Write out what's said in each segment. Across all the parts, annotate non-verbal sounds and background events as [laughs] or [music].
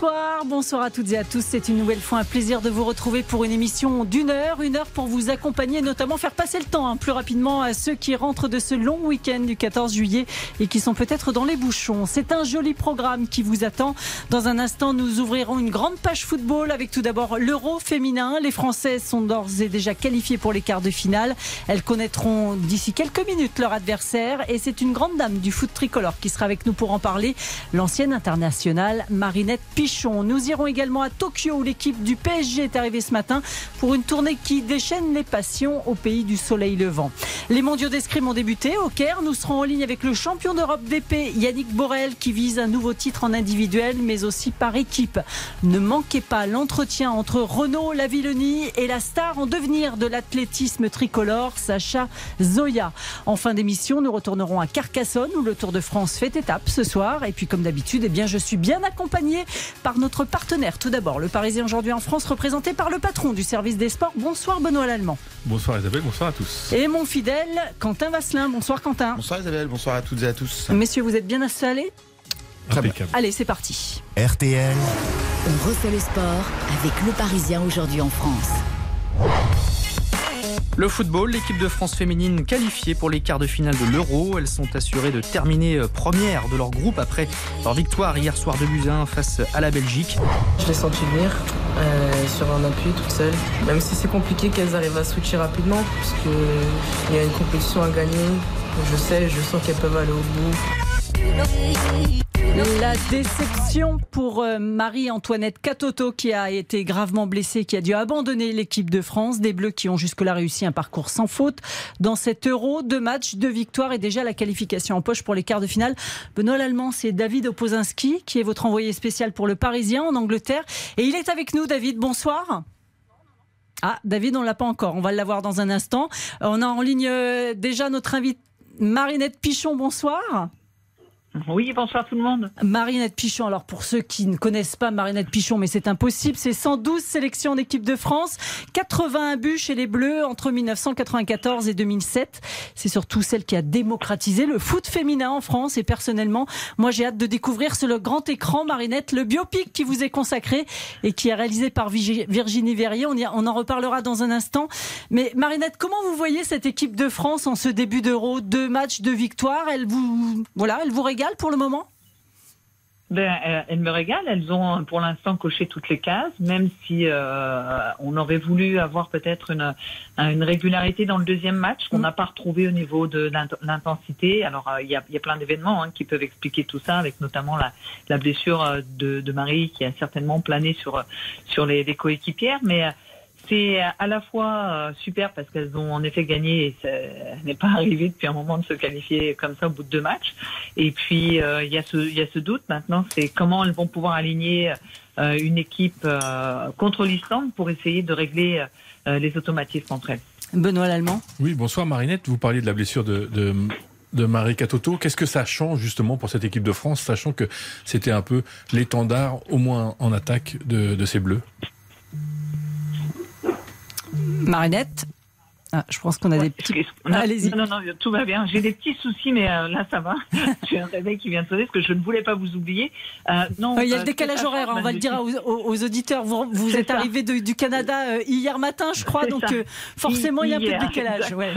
Bonsoir, bonsoir à toutes et à tous. C'est une nouvelle fois un plaisir de vous retrouver pour une émission d'une heure, une heure pour vous accompagner, notamment faire passer le temps hein, plus rapidement à ceux qui rentrent de ce long week-end du 14 juillet et qui sont peut-être dans les bouchons. C'est un joli programme qui vous attend. Dans un instant, nous ouvrirons une grande page football avec tout d'abord l'Euro féminin. Les Françaises sont d'ores et déjà qualifiées pour les quarts de finale. Elles connaîtront d'ici quelques minutes leur adversaire et c'est une grande dame du foot tricolore qui sera avec nous pour en parler, l'ancienne internationale Marinette Pichon. Nous irons également à Tokyo où l'équipe du PSG est arrivée ce matin pour une tournée qui déchaîne les passions au pays du soleil levant. Les mondiaux d'escrime ont débuté au Caire. Nous serons en ligne avec le champion d'Europe d'épée Yannick Borel qui vise un nouveau titre en individuel mais aussi par équipe. Ne manquez pas l'entretien entre Renaud Lavillenie et la star en devenir de l'athlétisme tricolore Sacha Zoya. En fin d'émission, nous retournerons à Carcassonne où le Tour de France fait étape ce soir et puis comme d'habitude, eh bien je suis bien accompagné par notre partenaire. Tout d'abord, le Parisien aujourd'hui en France, représenté par le patron du service des sports. Bonsoir Benoît Lallemand. Bonsoir Isabelle, bonsoir à tous. Et mon fidèle Quentin Vasselin. Bonsoir Quentin. Bonsoir Isabelle, bonsoir à toutes et à tous. Messieurs, vous êtes bien installés? Très bien. Allez, c'est parti. RTL, On refait le sport avec le Parisien aujourd'hui en France. Le football, l'équipe de France féminine qualifiée pour les quarts de finale de l'Euro. Elles sont assurées de terminer euh, première de leur groupe après leur victoire hier soir de Buzyn face à la Belgique. Je l'ai senti venir euh, sur un appui toute seule. Même si c'est compliqué qu'elles arrivent à switcher rapidement, parce qu'il y a une compétition à gagner. Je sais, je sens qu'elles peuvent aller au bout. La déception pour euh, Marie-Antoinette Catoto qui a été gravement blessée, qui a dû abandonner l'équipe de France. Des Bleus qui ont jusque-là réussi un parcours sans faute. Dans cet euro, deux matchs, deux victoires et déjà la qualification en poche pour les quarts de finale. Benoît Lallemand, c'est David Opozinski qui est votre envoyé spécial pour le Parisien en Angleterre. Et il est avec nous, David. Bonsoir. Ah, David, on l'a pas encore. On va l'avoir dans un instant. On a en ligne euh, déjà notre invité Marinette Pichon. Bonsoir. Oui, bonsoir tout le monde. Marinette Pichon, alors pour ceux qui ne connaissent pas Marinette Pichon, mais c'est impossible, c'est 112 sélections en équipe de France, 81 buts chez les Bleus entre 1994 et 2007. C'est surtout celle qui a démocratisé le foot féminin en France et personnellement, moi j'ai hâte de découvrir sur le grand écran Marinette, le biopic qui vous est consacré et qui est réalisé par Virginie Verrier. On en reparlera dans un instant. Mais Marinette, comment vous voyez cette équipe de France en ce début d'Euro? Deux matchs, deux victoires. Elle vous, voilà, elle vous régale pour le moment? Ben, euh, elles me régalent. Elles ont pour l'instant coché toutes les cases, même si euh, on aurait voulu avoir peut-être une, une régularité dans le deuxième match qu'on Mm. n'a pas retrouvé au niveau de l'int- l'intensité. Alors euh, il y, a, il y a plein d'événements hein, qui peuvent expliquer tout ça, avec notamment la, la blessure de, de Marie qui a certainement plané sur sur les, les coéquipières, mais c'est à la fois euh, super parce qu'elles ont en effet gagné et ça n'est pas [laughs] arrivé depuis un moment de se qualifier comme ça au bout de deux matchs. Et puis euh, il y a ce il y a ce doute maintenant, c'est comment elles vont pouvoir aligner euh, une équipe euh, contre l'Islande pour essayer de régler euh, les automatismes entre elles. Benoît Lallemand Oui, bonsoir Marinette, vous parliez de la blessure de, de, de Marie Catoto. Qu'est-ce que ça change justement pour cette équipe de France, sachant que c'était un peu l'étendard, au moins en attaque, de, de ces Bleus? Marinette Ah, je pense qu'on a des petits. Allez-y. Non, non, non, tout va bien. J'ai des petits soucis, mais euh, là, ça va. [laughs] J'ai un réveil qui vient de sonner parce que je ne voulais pas vous oublier. Euh, non, Euh, Il y a euh, le décalage c'est horaire, hein, on va le dire aux, auditeurs. Vous, vous êtes ça. arrivé de- du Canada euh, hier matin, je crois, donc euh, forcément il y a un peu de décalage. ouais.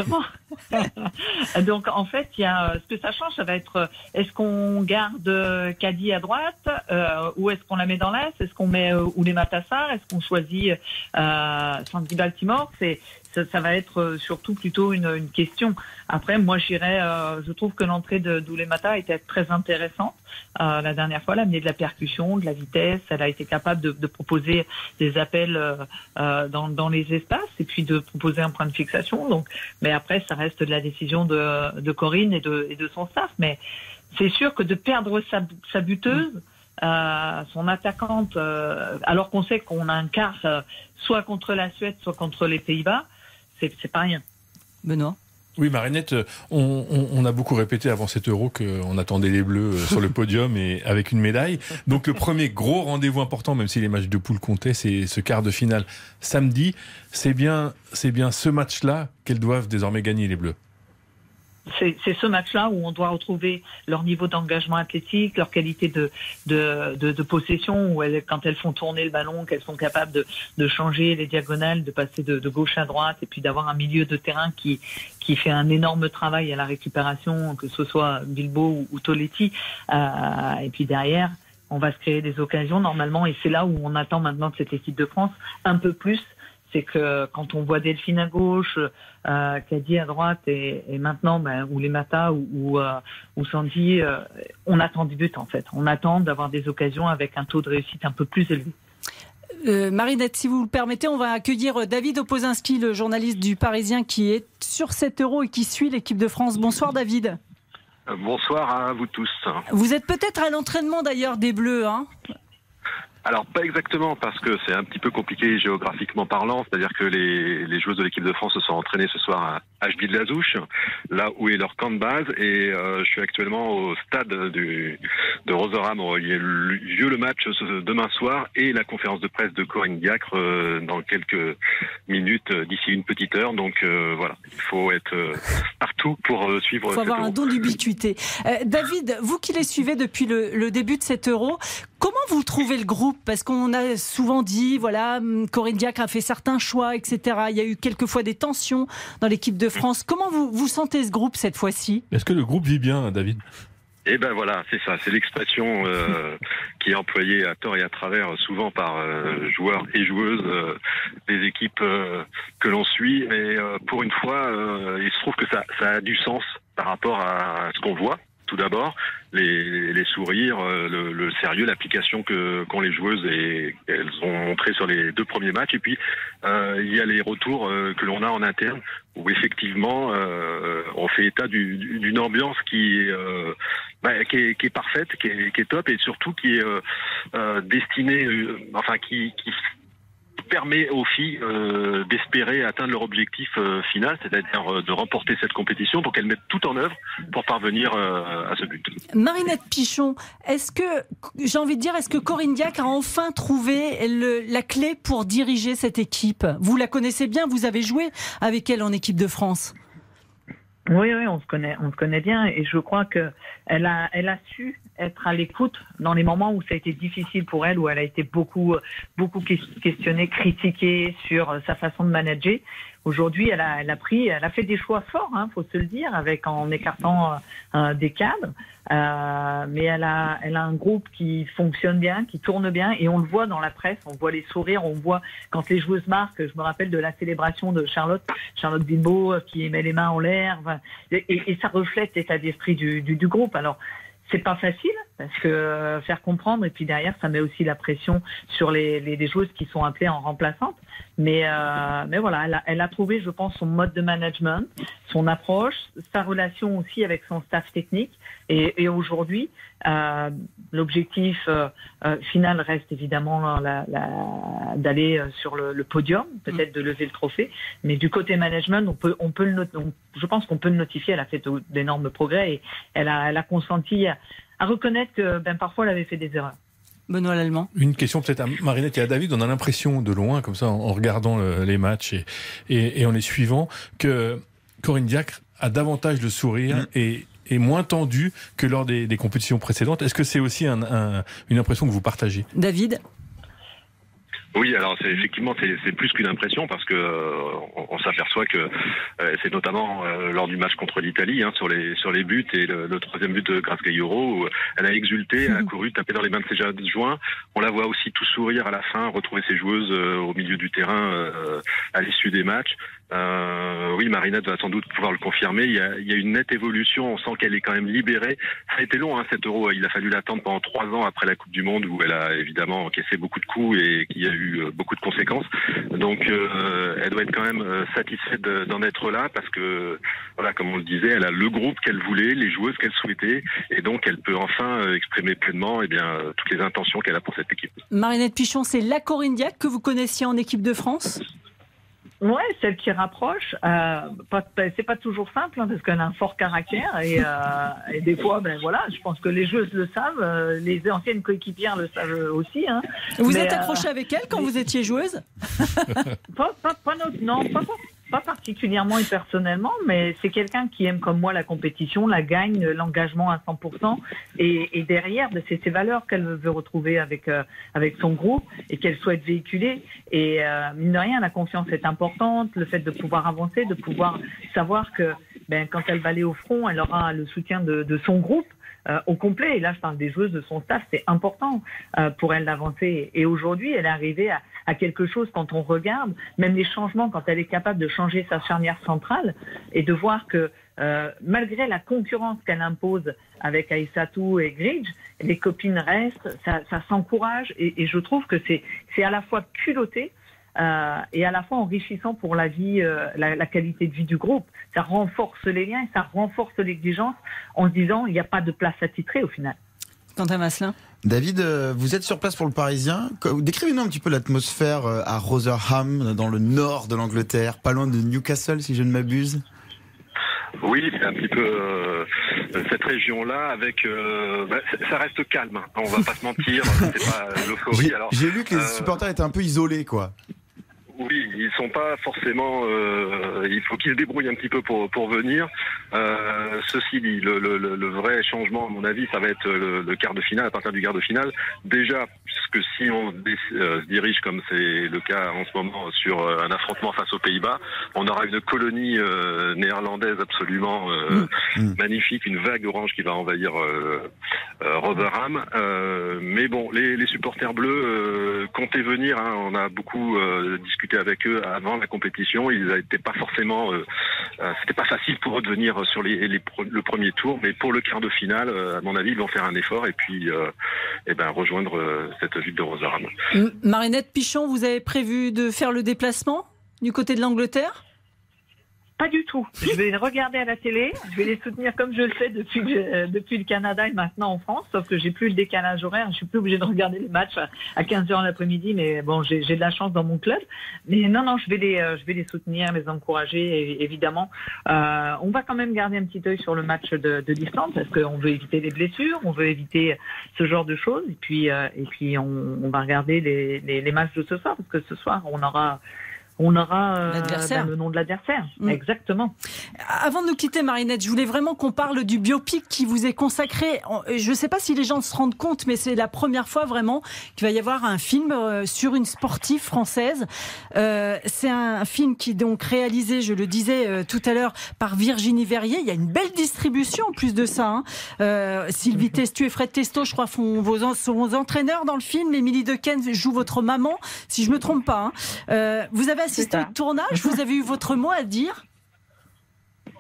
[laughs] Donc en fait, il y a ce que ça change, ça va être euh, est-ce qu'on garde euh, Caddy à droite euh, ou est-ce qu'on la met dans l'axe Est-ce qu'on met euh, ou les Matassar Est-ce qu'on choisit euh, Sandy Baltimore? C'est ça, ça va être euh, surtout plutôt une, une question. Après, moi, j'irais. Euh, je trouve que l'entrée de Doulemata était très intéressante. Euh, la dernière fois, elle a amené de la percussion, de la vitesse. Elle a été capable de, de proposer des appels euh, euh, dans, dans les espaces et puis de proposer un point de fixation. Donc, mais après, ça reste de la décision de, de Corinne et de, et de son staff. Mais c'est sûr que de perdre sa, sa buteuse, euh, son attaquante, euh, alors qu'on sait qu'on a un quart euh, soit contre la Suède, soit contre les Pays-Bas, c'est pas rien. Benoît Oui, Marinette, on, a beaucoup répété avant cet euro qu'on attendait les Bleus sur le podium et avec une médaille. Donc le premier gros rendez-vous important, même si les matchs de poule comptaient, c'est ce quart de finale samedi. C'est bien, c'est bien ce match-là qu'elles doivent désormais gagner les Bleus c'est ce match-là où on doit retrouver leur niveau d'engagement athlétique, leur qualité de, possession, où quand elles font tourner le ballon, qu'elles sont capables de, de, changer les diagonales, de passer de, gauche à droite, et puis d'avoir un milieu de terrain qui, qui fait un énorme travail à la récupération, que ce soit Bilbo ou, ou Toletti. Euh, et puis derrière, on va se créer des occasions normalement, et c'est là où on attend maintenant de cette équipe de France un peu plus c'est que quand on voit Delphine à gauche, euh, Caddy à droite et, maintenant, ben, ou les Mata ou, ou, euh, Sandy, euh, on attend du but en fait. On attend d'avoir des occasions avec un taux de réussite un peu plus élevé. Euh, Marinette, si vous le permettez, on va accueillir David Opozinski, le journaliste du Parisien qui est sur 7 euros et qui suit l'équipe de France. Bonsoir David. Bonsoir à vous tous. Vous êtes peut-être à l'entraînement d'ailleurs des Bleus, hein alors pas exactement parce que c'est un petit peu compliqué géographiquement parlant, c'est-à-dire que les, les joueuses de l'équipe de France se sont entraînées ce soir à HB de la Zouche, là où est leur camp de base, et euh, je suis actuellement au stade du, de Rosoram. Il y a lieu le match demain soir et la conférence de presse de Corinne Diacre euh, dans quelques minutes euh, d'ici une petite heure. Donc voilà, il faut être partout pour suivre. Il faut avoir un don d'ubiquité. David, vous qui les suivez depuis le, le début de cet euro, comment vous trouvez le groupe? Parce qu'on a souvent dit, voilà, hum, Corinne Diacre a fait certains choix, etc. Il y a eu quelquefois des tensions dans l'équipe de France. Comment vous, vous sentez ce groupe cette fois-ci? Est-ce que le groupe vit bien, David? Eh ben voilà, c'est ça, c'est l'expression euh, qui est employée à tort et à travers souvent par euh, joueurs et joueuses euh, des équipes que l'on suit. Mais pour une fois, il se trouve que ça, ça a du sens par rapport à ce qu'on voit tout d'abord, les, les, sourires, euh, le, le sérieux, l'application que qu'ont les joueuses et elles ont montré sur les deux premiers matchs. Et puis euh, il y a les retours euh, que l'on a en interne où effectivement on fait état d'une ambiance qui est, bah, qui, est, qui est parfaite, qui est, qui est, top et surtout qui est destinée, enfin qui, qui permet aux filles euh, d'espérer atteindre leur objectif euh, final, c'est-à-dire euh, de remporter cette compétition. Donc elles mettent tout en œuvre pour parvenir à ce but. Marinette Pichon, est-ce que, j'ai envie de dire, est-ce que Corinne Diac a enfin trouvé le, la clé pour diriger cette équipe? Vous la connaissez bien, vous avez joué avec elle en équipe de France. Oui, oui, on se connaît, on se connaît bien, et je crois que elle a, elle a su être à l'écoute dans les moments où ça a été difficile pour elle, où elle a été beaucoup, beaucoup questionnée, critiquée sur sa façon de manager. Aujourd'hui, elle a, elle a pris, elle a fait des choix forts, hein, faut se le dire, avec en écartant euh, des cadres. Euh, mais elle a, elle a un groupe qui fonctionne bien, qui tourne bien, et on le voit dans la presse, on voit les sourires, on voit quand les joueuses marquent. Je me rappelle de la célébration de Charlotte, Charlotte Bimbo, qui met les mains en l'air, et, et, ça reflète l'état d'esprit du, du, du groupe. Alors c'est pas facile parce que euh, faire comprendre et puis derrière ça met aussi la pression sur les, les, joueuses qui sont appelées en remplaçante. Mais euh, mais voilà, elle a, elle a, trouvé, je pense, son mode de management, son approche, sa relation aussi avec son staff technique. Et, et aujourd'hui, euh, l'objectif final reste évidemment la, la, d'aller sur le, le podium, peut-être de lever le trophée. Mais du côté management, on peut on peut le je pense qu'on peut le notifier. Elle a fait d'énormes progrès et elle a elle a consenti à, à reconnaître que ben, parfois elle avait fait des erreurs. Benoît Lallemand. Une question peut-être à Marinette et à David. On a l'impression de loin, comme ça, en regardant les matchs et, et, et, en les suivant, que Corinne Diacre a davantage de sourire mm. et est moins tendu que lors des, des compétitions précédentes. Est-ce que c'est aussi un, un, une impression que vous partagez? David? Oui, alors c'est effectivement c'est plus qu'une impression parce que euh, on, s'aperçoit que euh, c'est notamment euh, lors du match contre l'Italie hein, sur les sur les buts et le, troisième but de Grace Gailloro où elle a exulté, elle a couru, tapé dans les mains de ses adjoints. On la voit aussi tout sourire à la fin, retrouver ses joueuses au milieu du terrain à l'issue des matchs. Euh, oui, Marinette va sans doute pouvoir le confirmer. Il y a, il y a une nette évolution. On sent qu'elle est quand même libérée. Ça a été long, hein, cet euro. Il a fallu l'attendre pendant trois ans après la Coupe du Monde où elle a évidemment encaissé beaucoup de coups et qu'il y a eu euh, beaucoup de conséquences. Donc, euh, elle doit être quand même euh, satisfaite d'en être là parce que, voilà, comme on le disait, elle a le groupe qu'elle voulait, les joueuses qu'elle souhaitait, et donc elle peut enfin exprimer pleinement, eh bien, toutes les intentions qu'elle a pour cette équipe. Marinette Pichon, c'est la Corinne que vous connaissiez en équipe de France? Ouais, celle qui rapproche. Euh, pas, c'est pas toujours simple hein, parce qu'elle a un fort caractère et, euh, et, des fois, ben voilà, je pense que les joueuses le savent, euh, les anciennes coéquipières le savent aussi. Hein. Vous êtes accroché avec elle quand vous étiez joueuse? [laughs] Pas, pas, pas, non, pas, pas particulièrement et personnellement, mais c'est quelqu'un qui aime comme moi la compétition, la gagne, l'engagement à 100%, et, et derrière, ben, c'est ces valeurs qu'elle veut retrouver avec euh, avec son groupe et qu'elle souhaite véhiculer. Et euh, mine de rien, la confiance est importante, le fait de pouvoir avancer, de pouvoir savoir que ben, quand elle va aller au front, elle aura le soutien de, de son groupe. Euh, au complet. Et là, je parle des joueuses de son staff, c'est important euh, pour elle d'avancer. Et aujourd'hui, elle est arrivée à, à, quelque chose quand on regarde, même les changements, quand elle est capable de changer sa charnière centrale et de voir que euh, malgré la concurrence qu'elle impose avec Aïssatou et Gridge, les copines restent, ça, ça s'encourage et, et, je trouve que c'est à la fois culotté, euh, et à la fois enrichissant pour la vie, euh, la, la, qualité de vie du groupe. Ça renforce les liens et ça renforce l'exigence en se disant il n'y a pas de place à titrer au final. Quentin Masselin David, euh, vous êtes sur place pour le Parisien. Décrivez-nous un petit peu l'atmosphère à Rotherham, dans le nord de l'Angleterre, pas loin de Newcastle, si je ne m'abuse. Oui, c'est un petit peu euh, cette région-là avec. Euh, bah, ça reste calme. Hein. On va pas se mentir. [laughs] C'est pas l'euphorie. J'ai lu que les supporters étaient un peu isolés, quoi. Oui, ils sont pas forcément. Euh, il faut qu'ils se débrouillent un petit peu pour pour venir. Euh, ceci dit, le, le, le, vrai changement, à mon avis, ça va être le, le, quart de finale. À partir du quart de finale, déjà, puisque si on euh, se dirige comme c'est le cas en ce moment sur euh, un affrontement face aux Pays-Bas, on aura une colonie euh, néerlandaise absolument euh, mmh. magnifique, une vague orange qui va envahir Rotherham. mais bon, les, les supporters bleus comptaient venir. Hein, on a beaucoup discuté avec eux avant la compétition. Ils n'étaient pas forcément, euh, euh, c'était pas facile pour eux de venir sur les, le premier tour, mais pour le quart de finale, euh, à mon avis, ils vont faire un effort et puis, eh ben rejoindre cette ville de Rosarame. Marinette Pichon, vous avez prévu de faire le déplacement du côté de l'Angleterre? Pas du tout. Je vais les regarder à la télé, je vais les soutenir comme je le fais depuis, depuis le Canada et maintenant en France, sauf que j'ai plus le décalage horaire, je suis plus obligée de regarder les matchs à 15h l'après-midi, mais bon, j'ai de la chance dans mon club. Mais non, non, je vais les, euh, je vais les soutenir, les encourager, évidemment. Euh, on va quand même garder un petit œil sur le match de, de l'Islande, parce qu'on veut éviter les blessures, on veut éviter ce genre de choses, et puis, euh, et puis on, va regarder les matchs de ce soir, parce que ce soir, on aura on aura euh, ben, le nom de l'adversaire. Mm. Exactement. Avant de nous quitter, Marinette, je voulais vraiment qu'on parle du biopic qui vous est consacré. Je ne sais pas si les gens se rendent compte, mais c'est la première fois vraiment qu'il va y avoir un film euh, sur une sportive française. Euh, c'est un film qui est donc réalisé, je le disais euh, tout à l'heure, par Virginie Verrier. Il y a une belle distribution en plus de ça. Hein. Euh, Sylvie [laughs] Testu et Fred Testo, je crois, font vos, sont vos entraîneurs dans le film. Émilie Dequesne joue votre maman, si je me trompe pas. Hein. vous avez assisté au tournage, vous avez eu votre mot à dire?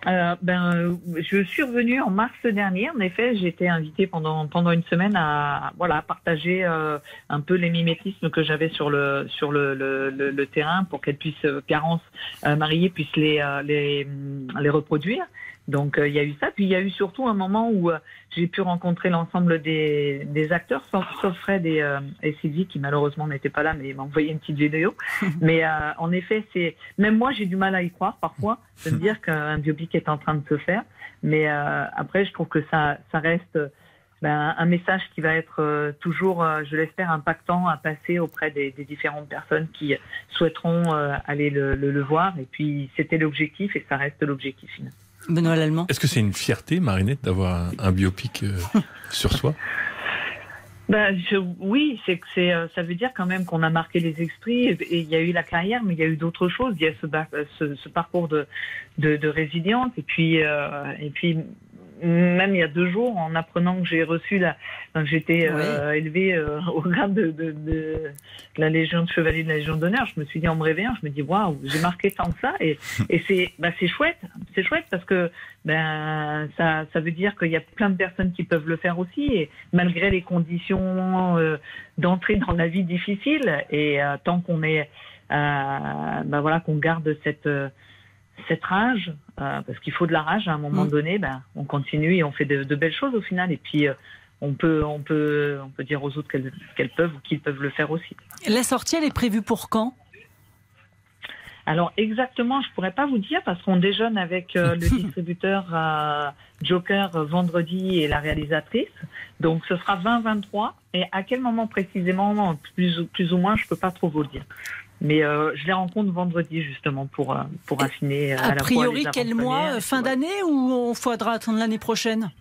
Euh, ben, je suis revenue en mars dernier. En effet, j'ai été invitée pendant pendant une semaine à voilà partager euh, un peu les mimétismes que j'avais sur le sur le, le, le, terrain pour qu'elle puisse Garance euh, mariée puisse les les les reproduire. Donc euh, il y a eu ça. Puis il y a eu surtout un moment où euh, j'ai pu rencontrer l'ensemble des, des, acteurs, sauf, Fred et, euh, et, Sylvie qui malheureusement n'étaient pas là, mais m'ont envoyé une petite vidéo. [laughs] mais en effet, c'est même moi j'ai du mal à y croire parfois de me dire qu'un biopic est en train de se faire. Mais après, je trouve que ça, ça reste ben, un message qui va être toujours, je l'espère, impactant à passer auprès des, des différentes personnes qui souhaiteront aller le, le, le, voir. Et puis, c'était l'objectif et ça reste l'objectif final. Benoît Lallemand. Est-ce que c'est une fierté, Marinette, d'avoir un, biopic euh, [laughs] sur soi? Ben, je, oui, c'est que c'est, euh, ça veut dire quand même qu'on a marqué les esprits. Et il y a eu la carrière, mais il y a eu d'autres choses. Il y a ce, ce, ce parcours de, de, de, résilience, et puis, euh, et puis même il y a deux jours, en apprenant que j'ai reçu la, j'étais euh, élevée euh, au grade de, de, de, la Légion de Chevalier de la Légion d'honneur, je me suis dit en me réveillant, je me dis waouh, j'ai marqué tant que ça, et, [laughs] et c'est, bah, c'est chouette, c'est chouette parce que ben ça, ça veut dire qu'il y a plein de personnes qui peuvent le faire aussi, et malgré les conditions euh, d'entrée dans la vie difficile, et euh, tant qu'on est, ben voilà, qu'on garde cette cette rage, euh, parce qu'il faut de la rage à un moment mm. donné, ben, on continue et on fait de, de, belles choses au final. Et puis, euh, on, peut, on, peut, on peut dire aux autres qu'elles peuvent ou qu'ils peuvent le faire aussi. La sortie, elle est prévue pour quand? Alors exactement, je pourrais pas vous dire parce qu'on déjeune avec euh, le [laughs] distributeur euh, Joker euh, vendredi et la réalisatrice. Donc ce sera 20-23. Et à quel moment précisément, plus, ou- plus ou moins, je peux pas trop vous le dire. Mais euh, je les rencontre vendredi justement pour, euh, pour affiner. euh, à A priori, quel mois Fin d'année ou on faudra attendre l'année prochaine?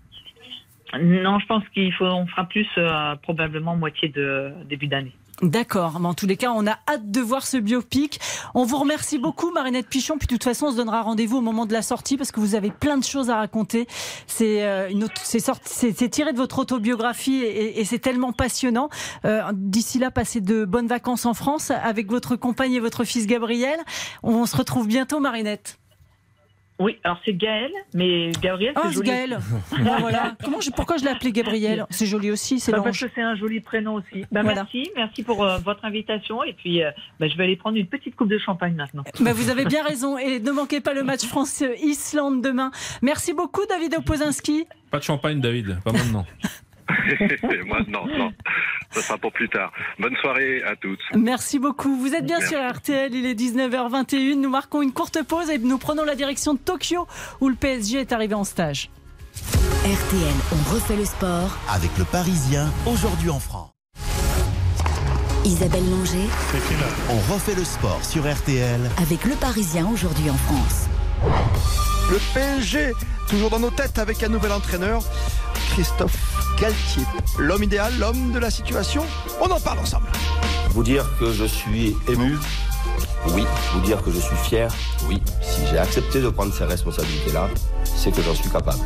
Non, je pense qu'il faut, on fera plus euh, probablement moitié de début d'année. D'accord, mais en tous les cas, on a hâte de voir ce biopic. On vous remercie beaucoup, Marinette Pichon. Puis de toute façon, on se donnera rendez-vous au moment de la sortie parce que vous avez plein de choses à raconter. C'est euh, une autre- c'est sorti- c'est- tiré de votre autobiographie et, et c'est tellement passionnant. Euh, D'ici là, passez de bonnes vacances en France avec votre compagne et votre fils Gabriel. On se retrouve bientôt, Marinette. Oui, alors c'est Gaël, mais Gabriel, Ah, c'est c'est joli. Gaël. Bon, [laughs] voilà. Comment je- pourquoi je l'ai appelé Gabriel? C'est joli aussi, c'est Bah, parce l'ange. que c'est un joli prénom aussi. Bah, Voilà. Merci, merci pour euh, votre invitation. Et puis, euh, bah, je vais aller prendre une petite coupe de champagne maintenant. Bah, vous avez bien raison. Et ne manquez pas le match France-Islande demain. Merci beaucoup, David Opozinski. Pas de champagne, David, pas maintenant. [laughs] [laughs] Moi, non, non. Ça sera pour plus tard. Bonne soirée à toutes. Merci beaucoup. Vous êtes bien Merci. sur RTL, il est 19h21. Nous marquons une courte pause et nous prenons la direction de Tokyo où le PSG est arrivé en stage. RTL, on refait le sport. Avec le Parisien, aujourd'hui en France. Isabelle Langer On refait le sport sur RTL. avec le Parisien aujourd'hui en France. Le PSG, toujours dans nos têtes avec un nouvel entraîneur, Christophe Galtier. L'homme idéal, l'homme de la situation, on en parle ensemble. Vous dire que je suis ému Oui. Vous dire que je suis fier Oui. Si j'ai accepté de prendre ces responsabilités-là, c'est que j'en suis capable.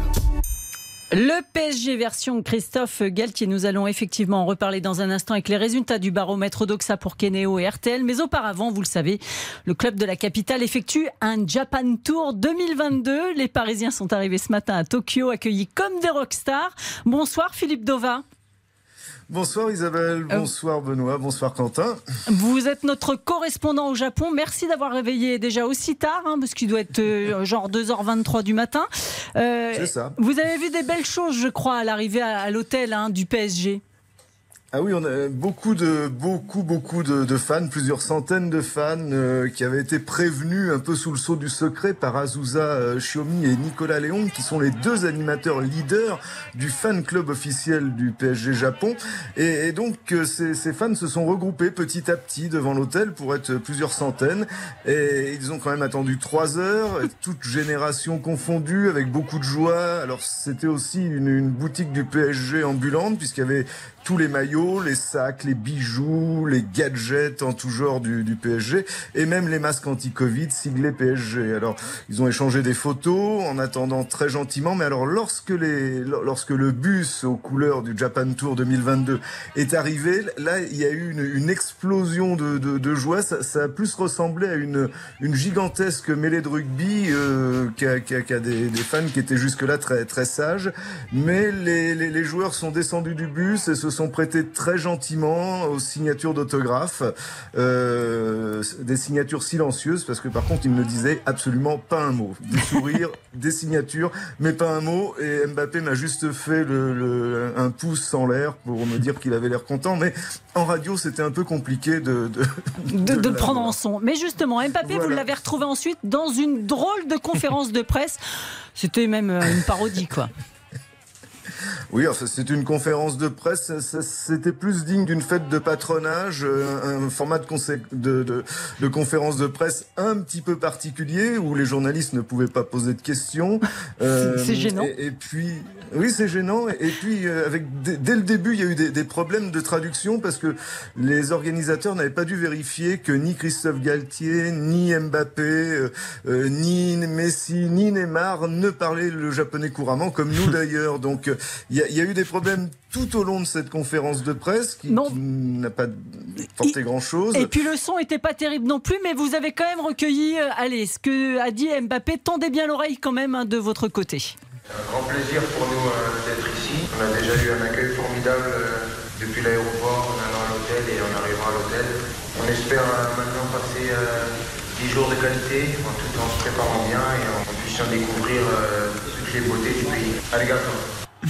Le PSG version Christophe Galtier. Nous allons effectivement en reparler dans un instant avec les résultats du baromètre d'Oxa pour Keneo et RTL. Mais auparavant, vous le savez, le club de la capitale effectue un Japan Tour 2022. Les Parisiens sont arrivés ce matin à Tokyo, accueillis comme des rockstars. Bonsoir Philippe Dova. Bonsoir Isabelle, Euh, bonsoir Benoît, bonsoir Quentin. Vous êtes notre correspondant au Japon. Merci d'avoir réveillé déjà aussi tard, hein, parce qu'il doit être euh, [laughs] genre 2h23 du matin. Euh, C'est ça. Vous avez vu des belles choses, je crois, à l'arrivée à, à l'hôtel hein, du PSG. Ah oui, on a beaucoup de beaucoup beaucoup de, de fans, plusieurs centaines de fans euh, qui avaient été prévenus un peu sous le sceau du secret par Azusa euh, Shiomi et Nicolas Léon, qui sont les deux animateurs leaders du fan club officiel du PSG Japon. Et, donc euh, ces, ces fans se sont regroupés petit à petit devant l'hôtel pour être plusieurs centaines. Et ils ont quand même attendu trois heures, toute génération confondue, avec beaucoup de joie. Alors c'était aussi une, une boutique du PSG ambulante puisqu'il y avait tous les maillots, les sacs, les bijoux, les gadgets en tout genre du, du PSG et même les masques anti-Covid siglés PSG. Alors, ils ont échangé des photos en attendant très gentiment, mais alors lorsque les, lorsque le bus aux couleurs du Japan Tour 2022 est arrivé, là, il y a eu une, une explosion de, de, de joie. Ça, ça a plus ressemblé à une, une gigantesque mêlée de rugby euh, qu'à qu'à- qu'à des, des fans qui étaient jusque-là très, très sages. Mais les, les, les joueurs sont descendus du bus et se sont prêtés très gentiment aux signatures d'autographes, euh, des signatures silencieuses parce que par contre ils ne disaient absolument pas un mot. Des sourires, [laughs] des signatures, mais pas un mot. Et Mbappé m'a juste fait le, le- un pouce en l'air pour me dire qu'il avait l'air content. Mais en radio c'était un peu compliqué de de, prendre en son. Mais justement, Mbappé, vous l'avez retrouvé ensuite dans une drôle de conférence de presse. C'était même euh, une parodie, quoi. [laughs] Oui, enfin, c'est une conférence de presse. C'était plus digne d'une fête de patronage, euh, un, format de, de, de, de conférence de presse un petit peu particulier où les journalistes ne pouvaient pas poser de questions. [laughs] Euh, C'est gênant. Et, et puis, oui, c'est gênant. Et puis, euh, avec dès, le début, il y a eu des, des problèmes de traduction parce que les organisateurs n'avaient pas dû vérifier que ni Christophe Galtier, ni Mbappé, euh, euh, ni Messi, ni Neymar ne parlaient le japonais couramment, comme nous d'ailleurs. Donc, il y, a- il y a eu des problèmes tout au long de cette conférence de presse qui, qui n'a pas porté grand-chose. Et puis le son était pas terrible non plus, mais vous avez quand même recueilli, euh, allez, ce que a dit Mbappé. Tendez bien l'oreille quand même hein, de votre côté. Un grand plaisir pour nous euh, d'être ici. On a déjà eu un accueil formidable euh, depuis l'aéroport en allant à l'hôtel et en arrivant à l'hôtel. On espère euh, maintenant passer euh, 10 jours de qualité en tout en se préparant bien et en puissant découvrir euh, toutes les beautés du pays. Arigato.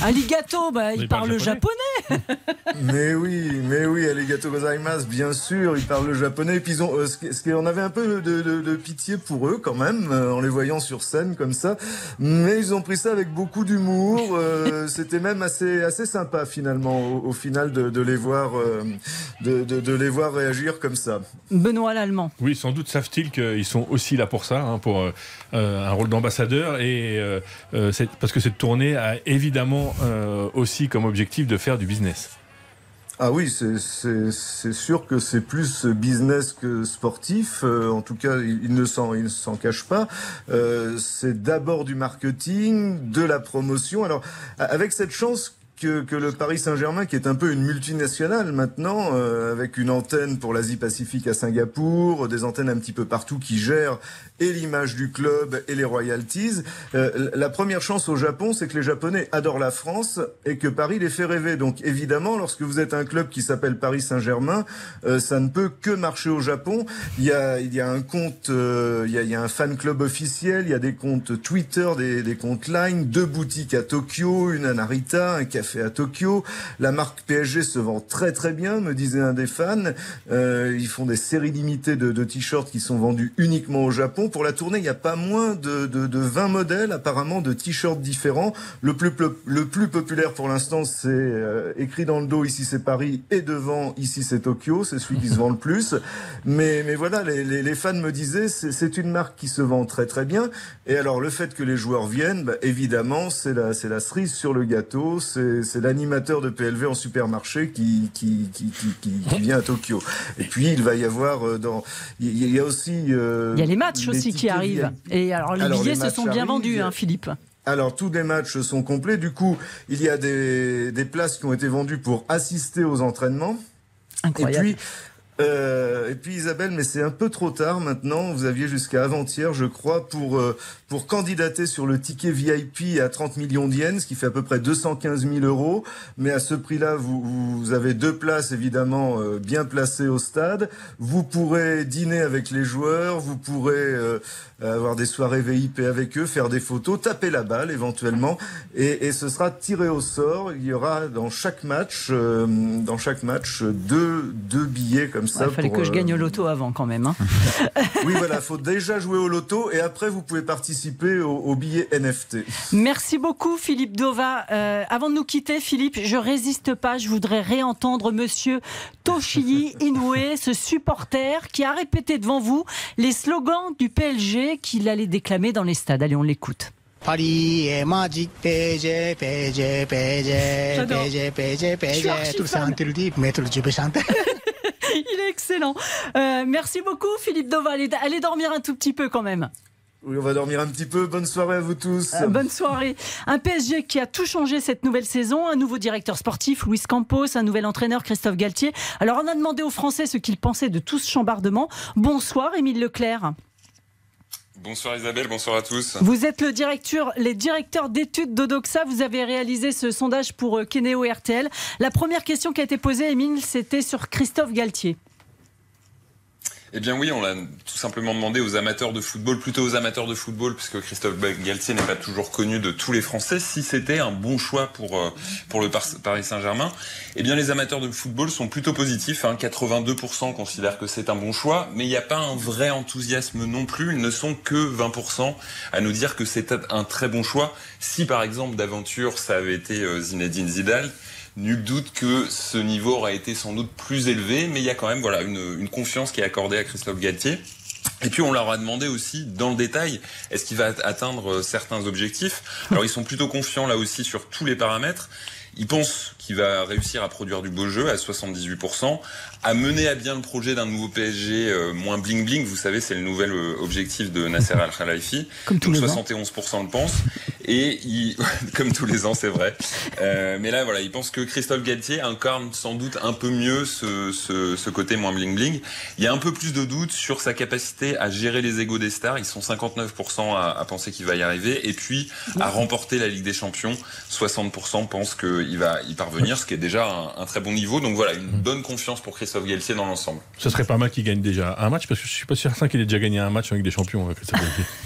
Alligato, bah, il il parle parle japonais, [laughs] Mais oui, mais oui, arigato gozaimasu, bien sûr, ils parlent le japonais. Et puis ils ont, euh, ce ce on avait un peu de, de- de pitié pour eux quand même, euh, en les voyant sur scène comme ça. Mais ils ont pris ça avec beaucoup d'humour. euh, [laughs] C'était même assez, assez sympa finalement, au, au final, de, de les voir, euh, de, de- de les voir réagir comme ça. Benoît l'Allemand. Oui, sans doute savent-ils qu'ils sont aussi là pour ça, hein, pour un rôle d'ambassadeur, et euh, euh, parce que cette tournée a évidemment euh, aussi comme objectif de faire du business. Ah oui, c'est- sûr que c'est plus business que sportif. Euh, en tout cas, il, ne s'en cache pas. Euh, c'est d'abord du marketing, de la promotion. Alors, avec cette chance que, que le Paris Saint-Germain, qui est un peu une multinationale maintenant, euh, avec une antenne pour l'Asie-Pacifique à Singapour, des antennes un petit peu partout qui gèrent et l'image du club et les royalties. Euh, la première chance au Japon, c'est que les Japonais adorent la France et que Paris les fait rêver. Donc évidemment, lorsque vous êtes un club qui s'appelle Paris Saint-Germain, euh, ça ne peut que marcher au Japon. Il y a, il y a un compte, euh, il, y a, il y a un fan club officiel, il y a des comptes Twitter, des, des comptes Line, deux boutiques à Tokyo, une à Narita, un café à Tokyo. La marque PSG se vend très très bien, me disait un des fans. Euh, ils font des séries limitées de, de t-shirts qui sont vendus uniquement au Japon. Pour la tournée, il n'y a pas moins de, de, de 20 modèles apparemment de t-shirts différents. Le plus, le plus populaire pour l'instant, c'est euh, écrit dans le dos, ici c'est Paris, et devant, ici c'est Tokyo. C'est celui qui se vend le plus. Mais, mais voilà, les, les, les fans me disaient, c'est une marque qui se vend très très bien. Et alors le fait que les joueurs viennent, bah, évidemment, c'est la, la cerise sur le gâteau. C'est c'est l'animateur de PLV en supermarché qui, qui, qui, qui, vient à Tokyo. Et puis il va y avoir euh, dans, il y, a aussi. euh, Il y a les matchs aussi qui arrivent. Et alors les Alors, billets les se sont bien arrivent, vendus, hein, Philippe. alors tous les matchs sont complets. Du coup, il y a des, des places qui ont été vendues pour assister aux entraînements. Incroyable. Et puis, euh, et puis Isabelle, mais c'est un peu trop tard maintenant. Vous aviez jusqu'à avant-hier, je crois, pour euh, pour candidater sur le ticket VIP à 30 millions d'yens, ce qui fait à peu près 215 000 euros. Mais à ce prix-là, vous, vous avez deux places évidemment euh, bien placées au stade. Vous pourrez dîner avec les joueurs, vous pourrez avoir des soirées VIP avec eux, faire des photos, taper la balle éventuellement, et, et ce sera tiré au sort. Il y aura dans chaque match, dans chaque match, deux deux billets comme ça. Il fallait pour, que je euh, gagne au loto avant quand même. hein. [laughs] oui, voilà, faut déjà jouer au loto et après vous pouvez participer au, au billet NFT. Merci beaucoup Philippe Dova. Euh, avant de nous quitter, Philippe, je résiste pas. Je voudrais réentendre Monsieur Toshii [laughs] Inoue, ce supporter qui a répété devant vous les slogans du PLG qu'il allait déclamer dans les stades. Allez, on l'écoute. Paris est magique, PG, PG, PG. PG, PG, Je suis PG, tout tu le dis, mais tu le chanter. [laughs] [laughs] Il est excellent. Euh, merci beaucoup Philippe Dova. Allez, allez dormir un tout petit peu quand même. Oui, on va dormir un petit peu. Bonne soirée à vous tous. Euh, bonne soirée. Un PSG qui a tout changé cette nouvelle saison. Un nouveau directeur sportif, Luis Campos. Un nouvel entraîneur, Christophe Galtier. Alors, on a demandé aux Français ce qu'ils pensaient de tout ce chambardement. Bonsoir, Émile Leclerc. Bonsoir Isabelle, bonsoir à tous. Vous êtes le directeur, les directeurs d'études d'Odoxa. Vous avez réalisé ce sondage pour euh, Kenéo RTL. La première question qui a été posée, Émile, c'était sur Christophe Galtier. Eh bien oui, on l'a tout simplement demandé aux amateurs de football, plutôt aux amateurs de football, puisque Christophe Galtier n'est pas toujours connu de tous les Français, si c'était un bon choix pour, euh, pour le Par- Paris Saint-Germain. Eh bien les amateurs de football sont plutôt positifs, hein. 82% considèrent que c'est un bon choix, mais il n'y a pas un vrai enthousiasme non plus, ils ne sont que 20% à nous dire que c'est un très bon choix. Si par exemple d'aventure ça avait été euh, Zinedine Zidane, Nul doute que ce niveau aurait été sans doute plus élevé, mais il y a quand même voilà une, une confiance qui est accordée à Christophe Galtier. Et puis on leur a demandé aussi dans le détail, est-ce qu'il va atteindre euh, certains objectifs? Alors ils sont plutôt confiants là aussi sur tous les paramètres. Ils pensent qu'il va réussir à produire du beau jeu à 78%, à mener à bien le projet d'un nouveau PSG euh, moins bling bling. Vous savez, c'est le nouvel euh, objectif de Nasser Al Khelaifi. [laughs] Comme tous Donc les ans. 71% le pensent. Et il, [laughs] comme tous les ans, c'est vrai. Euh, mais là, voilà, il pense que Christophe Galtier incarne sans doute un peu mieux ce, ce, ce côté moins bling bling. Il y a un peu plus de doutes sur sa capacité à gérer les égos des stars. Ils sont 59% à, à penser qu'il va y arriver. Et puis, à remporter la Ligue des Champions, 60% pensent qu'il va y parvenir, ce qui est déjà un, un très bon niveau. Donc voilà, une bonne confiance pour Christophe Galtier dans l'ensemble. Ce serait pas mal qu'il gagne déjà un match, parce que je suis pas certain qu'il ait déjà gagné un match avec des champions. euh, Christophe Galtier. [laughs]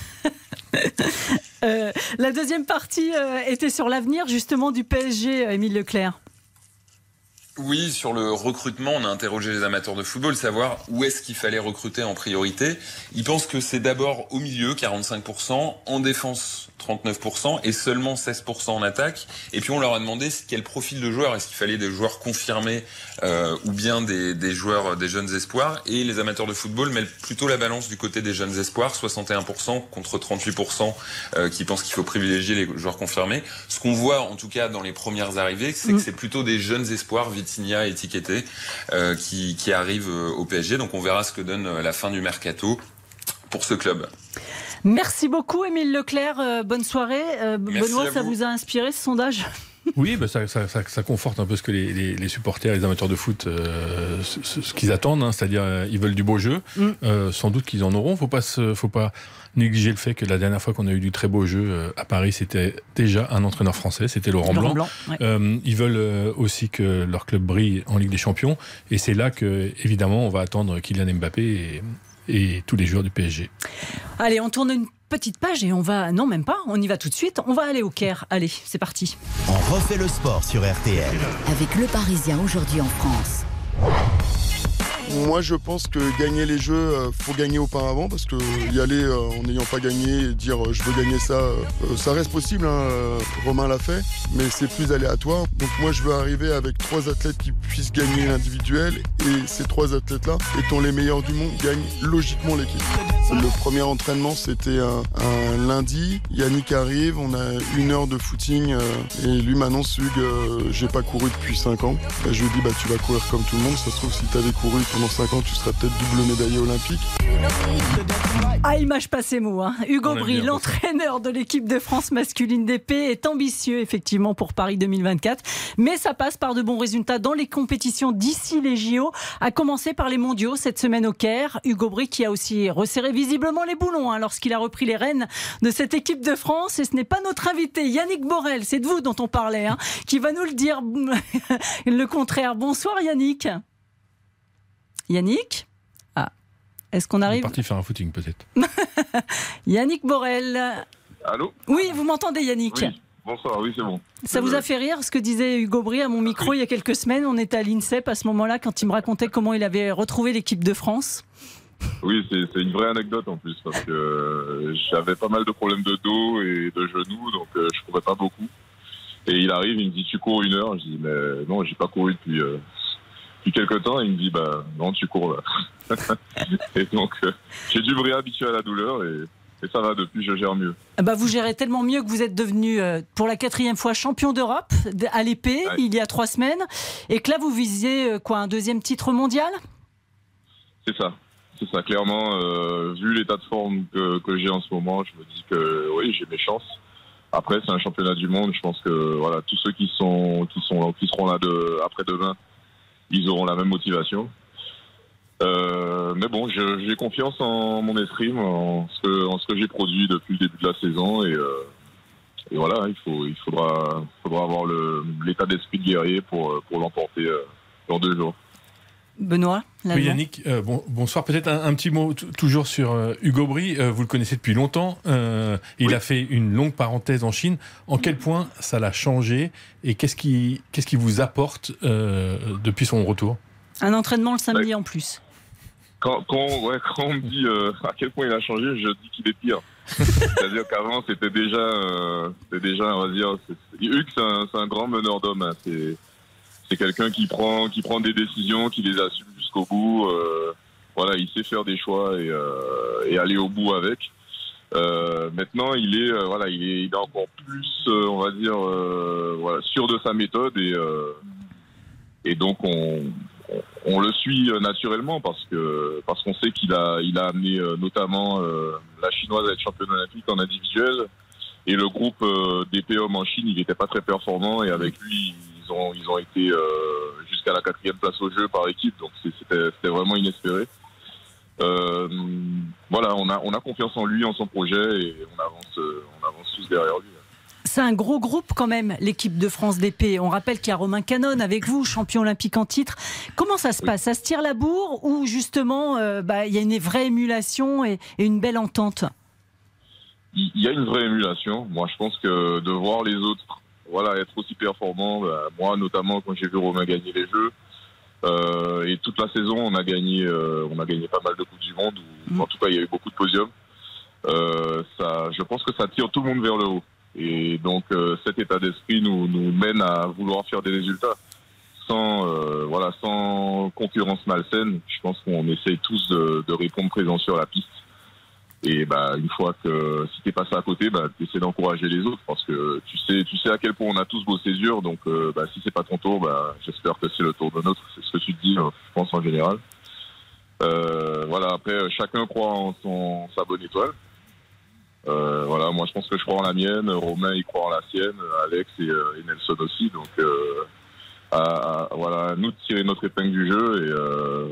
[laughs] Euh, la deuxième partie euh, était sur l'avenir justement du PSG, euh, Émile Leclerc. Oui, sur le recrutement, on a interrogé les amateurs de football, savoir où est-ce qu'il fallait recruter en priorité. Ils pensent que c'est d'abord au milieu, 45%, en défense, 39%, et seulement 16% en attaque. Et puis on leur a demandé quel profil de joueur, est-ce qu'il fallait des joueurs confirmés euh, ou bien des, des joueurs, des jeunes espoirs? Et les amateurs de football mettent plutôt la balance du côté des jeunes espoirs, 61% contre 38% euh, qui pensent qu'il faut privilégier les joueurs confirmés. Ce qu'on voit en tout cas dans les premières arrivées, c'est que c'est plutôt des jeunes espoirs, Vitinha étiquetés, euh, qui, qui arrivent euh, au PSG. Donc on verra ce que donne euh, la fin du mercato pour ce club. Merci beaucoup, Émile Leclerc. Euh, bonne soirée. Euh, Benoît, ça vous. vous a inspiré ce sondage? Oui, bah ça, ça- ça- ça conforte un peu ce que les, les- les supporters, les amateurs de foot, euh, ce, qu'ils attendent, hein, c'est-à-dire euh, ils veulent du beau jeu. Mm. Euh, sans doute qu'ils en auront. Faut pas, se- faut pas négliger le fait que la dernière fois qu'on a eu du très beau jeu euh, à Paris, c'était déjà un entraîneur français, c'était Laurent, Laurent Blanc. Blanc, ouais. Euh, ils veulent euh, aussi que leur club brille en Ligue des Champions, et c'est là que évidemment on va attendre Kylian Mbappé et, et tous les joueurs du PSG. Allez, on tourne une petite page et on va. Non, même pas, on y va tout de suite. On va aller au Caire. Allez, c'est parti. On refait le sport sur RTL. Avec Le Parisien aujourd'hui en France. Moi, je pense que gagner les jeux, euh, faut gagner auparavant parce que y aller euh, en n'ayant pas gagné et dire euh, je veux gagner ça, ça reste possible. hein, Romain l'a fait, mais c'est plus aléatoire. Donc moi, je veux arriver avec trois athlètes qui puissent gagner l'individuel et ces trois athlètes-là, étant les meilleurs du monde, gagnent logiquement l'équipe. Le premier entraînement, c'était un, un lundi. Yannick arrive, on a une heure de footing et lui m'annonce Hugues, j'ai pas couru depuis 5 ans. Bah, je lui dis bah tu vas courir comme tout le monde. Ça se trouve si t'avais couru pendant 5 ans, tu serais peut-être double médaillé olympique. Ah, image pas ces mots. Hein. Hugo Brie, l'entraîneur de l'équipe de France masculine d'épée, est ambitieux effectivement pour Paris 2024. Mais ça passe par de bons résultats dans les compétitions d'ici les JO, à commencer par les mondiaux cette semaine au Caire. Hugo Brie qui a aussi resserré visiblement les boulons hein, lorsqu'il a repris les rênes de cette équipe de France. Et ce n'est pas notre invité, Yannick Borel, c'est de vous dont on parlait, hein, qui va nous le dire [laughs] le contraire. Bonsoir Yannick. Yannick Ah, est-ce qu'on Il est arrive parti faire un footing peut-être. [laughs] Yannick Borel. Allô Oui, vous m'entendez Yannick Oui, bonsoir, oui, c'est bon. Ça vous a fait rire ce que disait Hugo Brie à mon micro il y a quelques semaines? On était à l'INSEP à ce moment-là quand il me racontait comment il avait retrouvé l'équipe de France. Oui, c'est c'est une vraie anecdote en plus, parce que euh, j'avais pas mal de problèmes de dos et de genoux, donc euh, je courais pas beaucoup. Et il arrive, il me dit Tu cours une heure Je dis Mais non, j'ai pas couru depuis, euh, depuis quelques temps. Il me dit Bah non, tu cours là. [laughs] et donc, euh, j'ai dû me réhabituer à la douleur et, et ça va, depuis, je gère mieux. Ah Bah vous gérez tellement mieux que vous êtes devenu euh, pour la quatrième fois champion d'Europe à l'épée il y a trois semaines et que là vous visiez euh, quoi un deuxième titre mondial? C'est ça. C'est ça. Clairement, vu l'état de forme que, que j'ai en ce moment, je me dis que oui, j'ai mes chances. Après, c'est un championnat du monde. Je pense que voilà, tous ceux qui sont qui sont qui seront là de, après demain, ils auront la même motivation. Euh, mais bon, j'ai confiance en mon esprit, en ce que, j'ai produit depuis le début de la saison et, euh, voilà, il faudra avoir l'état d'esprit de guerrier pour pour l'emporter euh, dans deux jours. Benoît Oui, Yannick, euh, bon, bonsoir. Peut-être un, un petit mot toujours sur euh, Hugo Brie. Euh, vous le connaissez depuis longtemps. Euh, il a fait une longue parenthèse en Chine. En quel point ça l'a changé et qu'est-ce qui, qu'est-ce qui vous apporte euh, depuis son retour? Un entraînement le samedi en plus. Quand, quand, ouais, [laughs] quand on me dit euh, à quel point il a changé, je dis qu'il est pire. [laughs] C'est-à-dire qu'avant, c'était déjà, euh, c'était déjà, on va dire, c'est- c'est- Hugues, c'est un, c'est un grand meneur d'hommes. hein. C'est, c'est quelqu'un qui prend, qui prend des décisions, qui les assume jusqu'au bout. euh, voilà, il sait faire des choix et, euh, et aller au bout avec. Euh, maintenant, il est, euh, voilà, il est, il est encore plus, euh, on va dire, euh, voilà, sûr de sa méthode et, et donc on, on, le suit naturellement parce que parce qu'on sait qu'il a, il a amené notamment la chinoise à être championne olympique en individuel et le groupe d'épée hommes en Chine, il n'était pas très performant et avec lui, ils ont, ils ont été euh, jusqu'à la quatrième place au jeu par équipe, donc c'était vraiment inespéré. Euh, voilà, on a, on a confiance en lui, en son projet et on avance, euh, on avance tous derrière lui. C'est un gros groupe quand même, l'équipe de France d'épée. On rappelle qu'il y a Romain Canon avec vous, champion olympique en titre. Comment ça se passe? Ça se tire la bourre ou justement euh, bah, il y a une vraie émulation et, et une belle entente? Il y a une vraie émulation. Moi, je pense que de voir les autres voilà, être aussi performant. Bah, moi, notamment, quand j'ai vu Romain gagner les Jeux, euh, et toute la saison, on a gagné, euh, on a gagné pas mal de coupes du monde. Ou, En tout cas, il y a eu beaucoup de podiums. Euh, ça, je pense que ça tire tout le monde vers le haut. Et donc, cet état d'esprit nous, nous mène à vouloir faire des résultats sans, voilà, sans concurrence malsaine. Je pense qu'on essaye tous de, de répondre présent sur la piste. Et bah, une fois que si t'es passé à côté, bah, t'essaies d'encourager les autres parce que tu sais, tu sais à quel point on a tous bossé dur. Donc, euh, bah, si c'est pas ton tour, bah, j'espère que c'est le tour de notre. C'est ce que tu te dis, euh, je pense en général. Euh, voilà. Après, euh, chacun croit en son sa bonne étoile. Euh, voilà. Moi, je pense que je crois en la mienne. Romain, il croit en la sienne. Alex et, Nelson aussi. Donc, à, à- voilà, nous de tirer notre épingle du jeu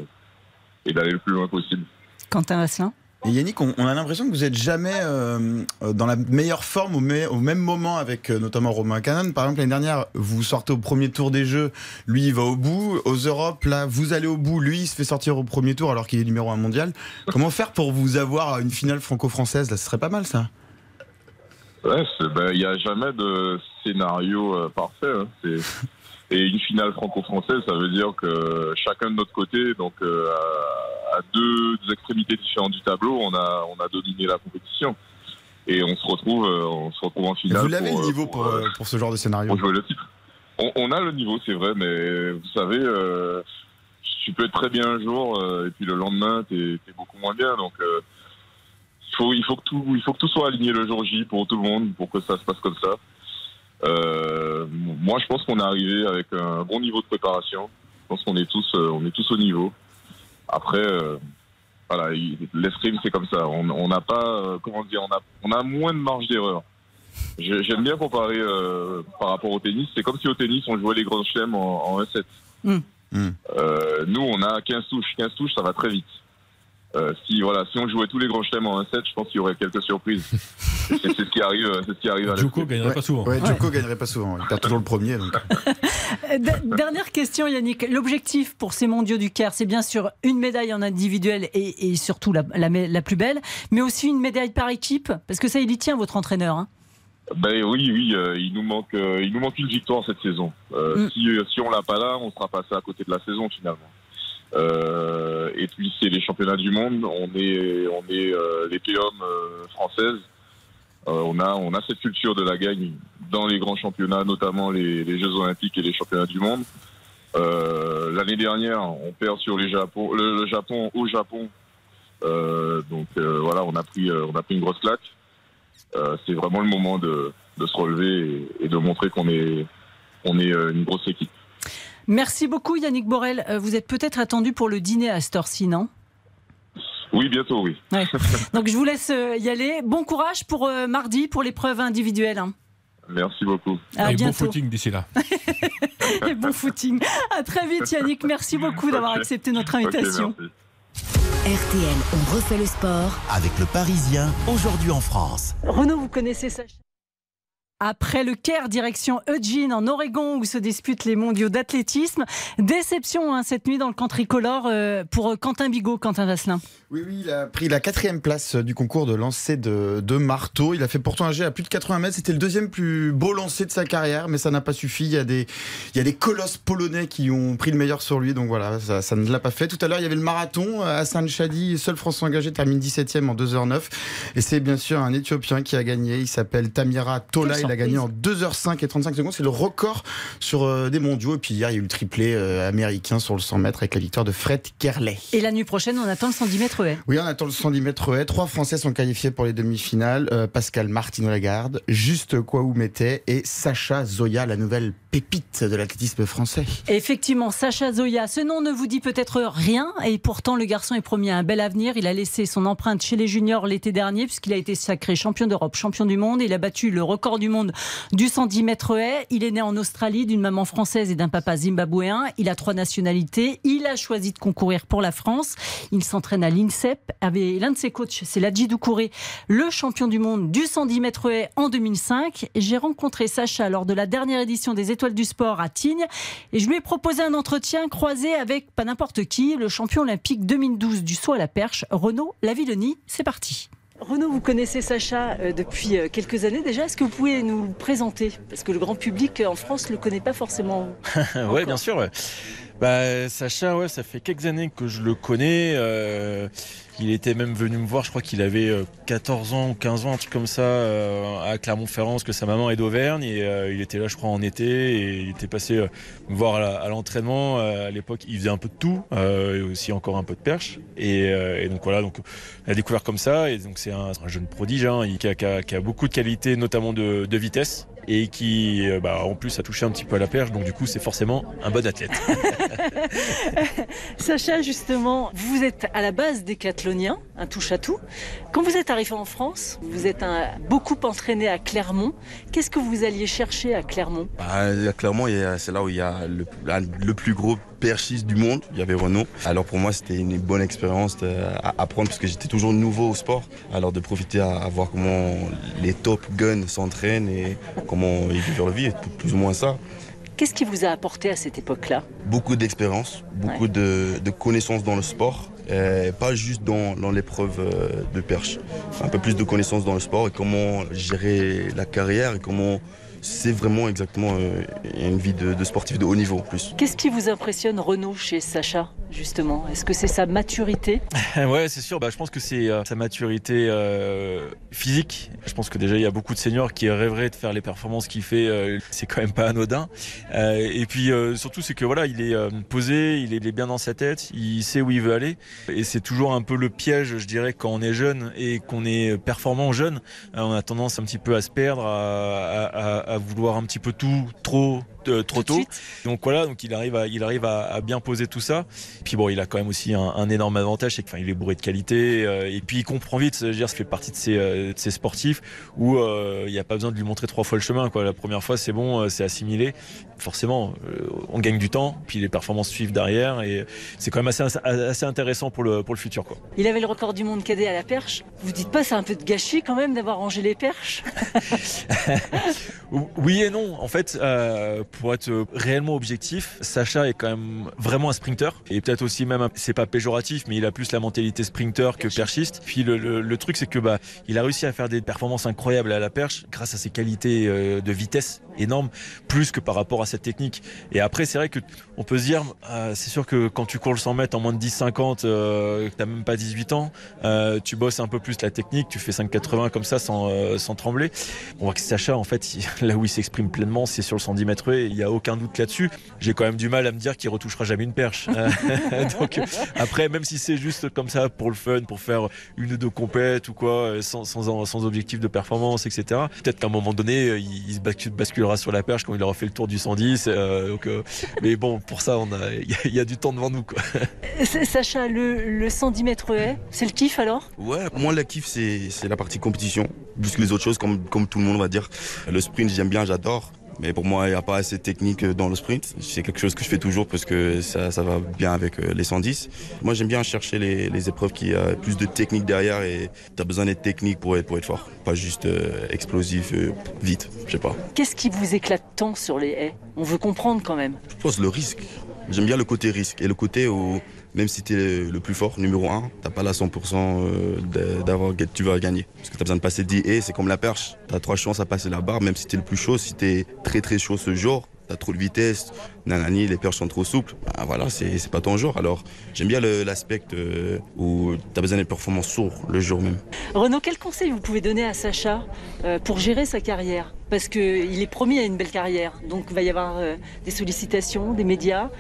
et, et d'aller le plus loin possible. Quentin Vasselin Yannick, on, a l'impression que vous êtes jamais euh, euh, dans la meilleure forme au, me- au même moment avec euh, notamment Romain Canon. Par exemple, l'année dernière, vous sortez au premier tour des Jeux, lui il va au bout. Aux Europes, là, vous allez au bout, lui il se fait sortir au premier tour alors qu'il est numéro un mondial. Comment faire pour vous avoir une finale franco-française? Là, ce serait pas mal ça. Ben, il n'y a jamais de scénario parfait. hein. Et une finale franco-française, ça veut dire que chacun de notre côté, donc euh, à, deux, deux extrémités différentes du tableau, on a, on a dominé la compétition. Et on se retrouve, euh, on se retrouve en finale. vous l'avez le niveau pour, euh, euh, pour ce genre de scénario pour jouer le titre. On, on a le niveau, c'est vrai, mais vous savez, euh, tu peux être très bien un jour euh, et puis le lendemain, t'es es beaucoup moins bien. Donc, euh, il faut, il faut que tout, il faut que tout soit aligné le jour J pour tout le monde, pour que ça se passe comme ça. Euh, moi, je pense qu'on est arrivé avec un bon niveau de préparation. Je pense qu'on est tous, euh, on est tous au niveau. Après, euh, voilà, il- l'escrime c'est comme ça. On n'a pas, euh, comment dire, on a, on a moins de marge d'erreur. J'aime bien comparer euh, par rapport au tennis. C'est comme si au tennis on jouait les grands chelems en, en 1-7. Mm. Euh, nous, on a 15 touches. 15 touches, ça va très vite. Euh, si voilà, si on jouait tous les grands chelems en 1-7, je pense qu'il y aurait quelques surprises. [laughs] c'est c'est ce qui arrive, c'est ce qui arrive à Djoko l'escrime. gagnerait pas souvent. Ouais, Djoko gagnerait pas souvent. Il perd toujours le premier. donc. [laughs] Euh, d- Dernière question, Yannick. L'objectif pour ces mondiaux du Caire, c'est bien sûr une médaille en individuel et, et surtout la, la me- la plus belle, mais aussi une médaille par équipe, parce que ça, il y tient, votre entraîneur. hein. Ben oui, oui, euh, il nous manque, euh, il nous manque une victoire cette saison. Euh, Mm. Si si on l'a pas là, on sera passé à côté de la saison finalement. Euh, et puis c'est les championnats du monde. On est, on est euh, les POM euh. Euh, on a, on a cette culture de la gagne dans les grands championnats, notamment les, les Jeux Olympiques et les championnats du monde. Euh, L'année dernière, on perd sur les Japon, le, le Japon au Japon. Donc voilà, on a pris, on a pris une grosse claque. C'est vraiment le moment de, de se relever et, et de montrer qu'on est, on est une grosse équipe. Merci beaucoup, Yannick Borel. Euh, Vous êtes peut-être attendu pour le dîner à heure-ci, non? Oui, bientôt, oui. Ouais. [laughs] Donc je vous laisse euh, y aller. Bon courage pour euh, mardi pour l'épreuve individuelle. hein. Merci beaucoup. À Et bon footing d'ici là. [laughs] Et bon footing. À très vite, Yannick. Merci beaucoup d'avoir accepté notre invitation. RTL, on refait le sport. Avec le Parisien, aujourd'hui en France. Renaud, vous connaissez Sacha après le Caire, direction Eugene, en Oregon, où se disputent les mondiaux d'athlétisme. Déception hein, cette nuit dans le camp tricolore euh, pour euh, Quentin Bigot, Quentin Vasselin. Oui, oui, il a pris la quatrième place du concours de lancer de, marteau. Il a fait pourtant un jet à plus de 80 mètres. C'était le deuxième plus beau lancer de sa carrière, mais ça n'a pas suffi. Il y, a des, colosses polonais qui ont pris le meilleur sur lui, donc voilà, ça, ne l'a pas fait. Tout à l'heure, il y avait le marathon. Hassan Chadi, seul Français engagé, termine 17e en 2h09. Et c'est bien sûr un Éthiopien qui a gagné. Il s'appelle Tamira Tola. Il a gagné en surprise. 2h05 et 35 secondes. C'est le record sur euh, des mondiaux. Et puis hier, il y a eu le triplé euh, américain sur le 100 mètres avec la victoire de Fred Kerley. Et la nuit prochaine, on attend le 110 mètres haies. Oui, on attend le 110 mètres haies. Trois Français sont qualifiés pour les demi-finales. Euh, Pascal Martin Lagarde, Juste Kwaou Mété et Sacha Zoya, la nouvelle pépite de l'athlétisme français. Effectivement, Sacha Zoya, ce nom ne vous dit peut-être rien, et pourtant le garçon est promis à un bel avenir. Il a laissé son empreinte chez les juniors l'été dernier, puisqu'il a été sacré champion d'Europe, champion du monde. Il a battu le record du monde du 110 mètres haies. Il est né en Australie d'une maman française et d'un papa zimbabwéen. Il a trois nationalités. Il a choisi de concourir pour la France. Il s'entraîne à l'INSEP. L'un de ses coachs, c'est Ladji Doucouré, le champion du monde du 110 mètres haies en 2005. J'ai rencontré Sacha lors de la dernière édition des Étoiles du Sport à Tignes et je lui ai proposé un entretien croisé avec pas n'importe qui, le champion olympique 2012 du saut à la perche, Renaud Lavillenie. C'est parti. Renaud, vous connaissez Sacha euh, depuis euh, quelques années déjà. Est-ce que vous pouvez nous le présenter? Parce que le grand public euh, en France ne le connaît pas forcément. [laughs] ouais, bien sûr. Ouais. Bah, Sacha, ouais, ça fait quelques années que je le connais. Euh, il était même venu me voir, je crois qu'il avait 14 ans ou 15 ans, un truc comme ça, euh, à Clermont-Ferrand, que sa maman est d'Auvergne. Et euh, il était là, je crois, en été. Et il était passé euh, me voir à, l'entraînement. Euh, à l'époque, il faisait un peu de tout, euh, et aussi encore un peu de perche. Et, euh, donc voilà, donc, on a découvert comme ça. Et donc c'est un, jeune prodige hein, qui, a, beaucoup de qualités, notamment de, vitesse. Et qui, euh, bah, en plus, a touché un petit peu à la perche. Donc du coup, c'est forcément un bon athlète. [laughs] Sacha, justement, vous êtes à la base décathlonien, un touche-à-tout. Quand vous êtes arrivé en France, vous êtes un- beaucoup entraîné à Clermont. Qu'est-ce que vous alliez chercher à Clermont? Bah, y a- c'est là où il y a le, plus gros perchiste du monde. Il y avait Renault. Alors pour moi, c'était une bonne expérience à apprendre parce que j'étais toujours nouveau au sport. Alors de profiter à, à voir comment les top guns s'entraînent et comment ils vivent leur vie, plus ou moins ça. Qu'est-ce qui vous a apporté à cette époque-là Beaucoup d'expérience, beaucoup de, de connaissances dans le sport, euh, pas juste dans, dans l'épreuve euh, de perche. Un peu plus de connaissances dans le sport et comment gérer la carrière et comment c'est vraiment exactement euh, une vie de, de sportif de haut niveau en plus. Qu'est-ce qui vous impressionne, Renaud, chez Sacha, justement? Est-ce que c'est sa maturité? [laughs] Ouais, c'est sûr. Bah, je pense que c'est euh, sa maturité euh, physique. Je pense que déjà il y a beaucoup de seniors qui rêveraient de faire les performances qu'il fait. euh, c'est quand même pas anodin. Euh, et puis euh, surtout c'est que voilà, il est euh, posé, il est, il est bien dans sa tête, il sait où il veut aller. Et c'est toujours un peu le piège, je dirais, quand on est jeune et qu'on est performant jeune, euh, on a tendance un petit peu à se perdre, à, à- à- à vouloir un petit peu tout trop euh, trop tôt. Donc voilà, donc il arrive à, il arrive à, à bien poser tout ça. Puis bon, il a quand même aussi un, un énorme avantage, c'est qu'il est bourré de qualité. euh, et puis il comprend vite, je veux dire, ça fait partie de ces, euh, de ces sportifs où euh, il n'y a pas besoin de lui montrer trois fois le chemin. Quoi. La première fois, c'est bon, c'est assimilé. Forcément, on gagne du temps, puis les performances suivent derrière. Et c'est quand même assez, assez intéressant pour le, pour le futur. Quoi. Il avait le record du monde cadet à la perche. Vous dites pas c'est un peu de gâchis quand même d'avoir rangé les perches? [laughs] Oui et non. En fait, euh, pour être réellement objectif, Sacha est quand même vraiment un sprinter. Et peut-être aussi même, un- c'est pas péjoratif, mais il a plus la mentalité sprinter que perchiste. Puis le, le- le truc, c'est que bah, il a réussi à faire des performances incroyables à la perche grâce à ses qualités euh, de vitesse énormes, plus que par rapport à cette technique. Et après, c'est vrai que on peut se dire, euh, c'est sûr que quand tu cours le 100 mètres en moins de 10-50, euh, t'as même pas 18 ans, euh, tu bosses un peu plus la technique, tu fais 5,80 comme ça sans, euh, sans trembler. On voit que Sacha, en fait, il- [laughs] là où il s'exprime pleinement, c'est sur le 110 mètres il n'y a aucun doute là-dessus. J'ai quand même du mal à me dire qu'il retouchera jamais une perche. [laughs] Donc après, même si c'est juste comme ça pour le fun, pour faire une ou deux compètes ou quoi, euh, sans, sans, sans objectif de performance, etc. Peut-être qu'à un moment donné, euh, il, il se bascule- basculera sur la perche quand il aura fait le tour du 110. euh, donc, euh, mais bon, pour ça, on a- il y, a- il y a du temps devant nous. Quoi. Sacha, le, le 110 mètres haies, c'est le kiff alors? Ouais, moi la kiff c'est c'est la partie compétition, plus que les autres choses comme, comme tout le monde va dire. Le sprint j'aime bien, j'adore. Mais pour moi, il n'y a pas assez de technique dans le sprint. C'est quelque chose que je fais toujours parce que ça, ça va bien avec euh, les 110. Moi, j'aime bien chercher les, les épreuves qui ont plus de technique derrière et tu as besoin d'être technique pour être, pour être fort. Pas juste euh, explosif, euh, vite, je sais pas. Qu'est-ce qui vous éclate tant sur les haies? On veut comprendre quand même. Je pense le risque. J'aime bien le côté risque et le côté où même si tu le plus fort, numéro 1, t'as pas la 100% euh, d'avoir tu vas gagner. Parce que tu as besoin de passer 10 et c'est comme la perche. Tu trois chances à passer la barre, même si tu le plus chaud. Si tu très très chaud ce jour, tu as trop de vitesse, nanani, les perches sont trop souples. Ben voilà, c'est pas ton jour. Alors j'aime bien l'aspect euh, où tu as besoin d'être performant sourd le jour même. Renaud, quel conseil vous pouvez donner à Sacha euh, pour gérer sa carrière? Parce qu'il est promis à une belle carrière, donc il va y avoir euh, des sollicitations, des médias,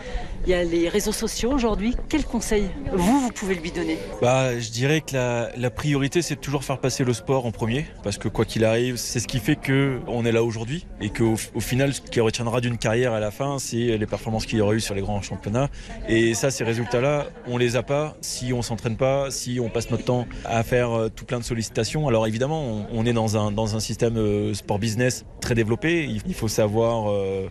il y a les réseaux sociaux aujourd'hui. Quel conseil vous, vous pouvez lui donner? Bah, je dirais que la, la priorité, c'est de toujours faire passer le sport en premier, parce que quoi qu'il arrive, c'est ce qui fait que on est là aujourd'hui, et qu'au au final, ce qui retiendra d'une carrière à la fin, c'est les performances qu'il y aura eu sur les grands championnats. Et ça, ces résultats-là, on les a pas si on s'entraîne pas, si on passe notre temps à faire euh, tout plein de sollicitations. Alors évidemment, on, on est dans un dans un système euh, sport business très développée. Il faut savoir euh,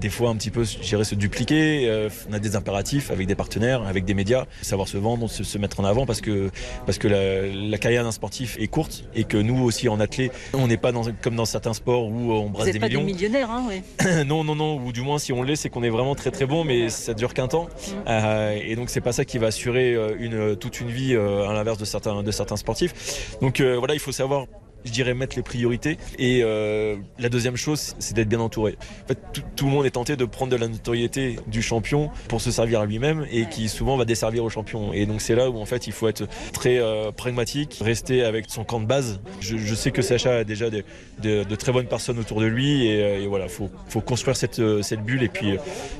des fois un petit peu gérer se dupliquer. Euh, on a des impératifs avec des partenaires, avec des médias, savoir se vendre, se, se mettre en avant parce que parce que la, la carrière d'un sportif est courte et que nous aussi en athlète, on n'est pas dans, comme dans certains sports où on Vous brasse n'êtes des pas millions. des millionnaires, hein, oui. [coughs] non, non, non, ou du moins si on l'est, c'est qu'on est vraiment très très bon, mais ça dure qu'un temps. Euh, et donc c'est pas ça qui va assurer euh, une, toute une vie euh, à l'inverse de certains, de certains sportifs. Donc voilà, il faut savoir. Je dirais mettre les priorités. Et euh, la deuxième chose, c'est d'être bien entouré. En fait, tout, tout le monde est tenté de prendre de la notoriété du champion pour se servir à lui-même et qui souvent va desservir au champion. Et donc c'est là où en fait il faut être très euh, pragmatique, rester avec son camp de base. Je, je sais que Sacha a déjà de, de- de très bonnes personnes autour de lui et, euh, et voilà, faut, faut construire cette, cette bulle et puis,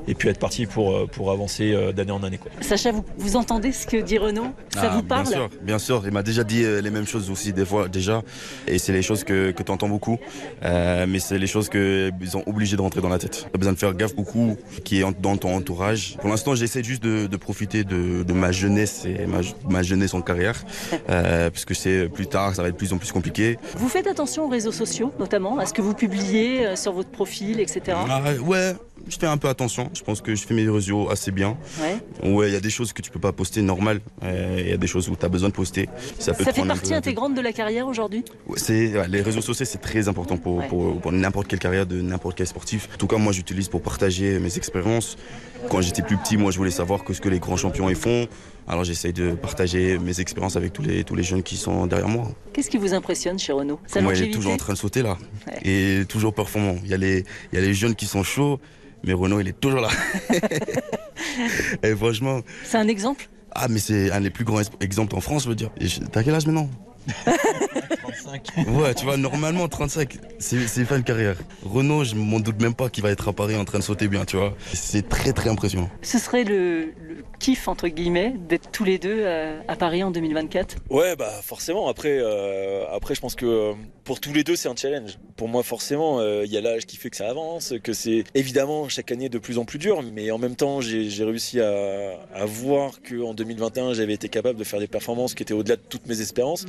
et puis être parti pour, pour avancer d'année en année. Quoi. Sacha, vous, vous entendez ce que dit Renaud? Ça Ah, vous parle? Bien sûr, bien sûr. Il m'a déjà dit les mêmes choses aussi des fois déjà. Et c'est les choses que, que tu entends beaucoup. Euh, mais c'est les choses qu'ils sont obligés de rentrer dans la tête. Tu as besoin de faire gaffe beaucoup qui est dans ton entourage. Pour l'instant, j'essaie juste de, de profiter de, de ma jeunesse et ma, ma jeunesse en carrière. [laughs] Euh, parce que c'est plus tard, ça va être de plus en plus compliqué. Vous faites attention aux réseaux sociaux, notamment, à ce que vous publiez euh, sur votre profil, etc. Ah, ouais, je fais un peu attention. Je pense que je fais mes réseaux assez bien. Ouais. Ouais, il y a des choses que tu peux pas poster normal. Euh, Il y a des choses où tu as besoin de poster. Ça peut Ça te fait partie intégrante de la carrière aujourd'hui? Ouais, les réseaux sociaux, c'est très important pour, pour, pour n'importe quelle carrière de n'importe quel sportif. En tout cas, moi, j'utilise pour partager mes expériences. Quand j'étais plus petit, moi, je voulais savoir que ce que les grands champions y font. Alors, j'essaye de partager mes expériences avec tous les tous les jeunes qui sont derrière moi. Qu'est-ce qui vous impressionne chez Renault? Moi, il est toujours en train de sauter là et toujours performant. Il y a les il y a les jeunes qui sont chauds, mais Renault, il est toujours là. [laughs] et franchement, C'est un exemple? Ah, mais c'est un des plus grands es- exemples en France, je veux dire. T'as quel âge maintenant? [laughs] 35. Ouais, tu vois, normalement 35, c'est c'est fin de carrière. Renault, je m'en doute même pas qu'il va être à Paris en train de sauter bien, tu vois. C'est très très impressionnant. Ce serait le, le kiff, entre guillemets, d'être tous les deux euh, à Paris en 2024 Ouais, bah forcément. Après, euh, après, je pense que euh, pour tous les deux, c'est un challenge. Pour moi, forcément, euh, il y a l'âge qui fait que ça avance, que c'est évidemment chaque année de plus en plus dur. Mais en même temps, j'ai j'ai réussi à, à voir que en 2021, j'avais été capable de faire des performances qui étaient au-delà de toutes mes espérances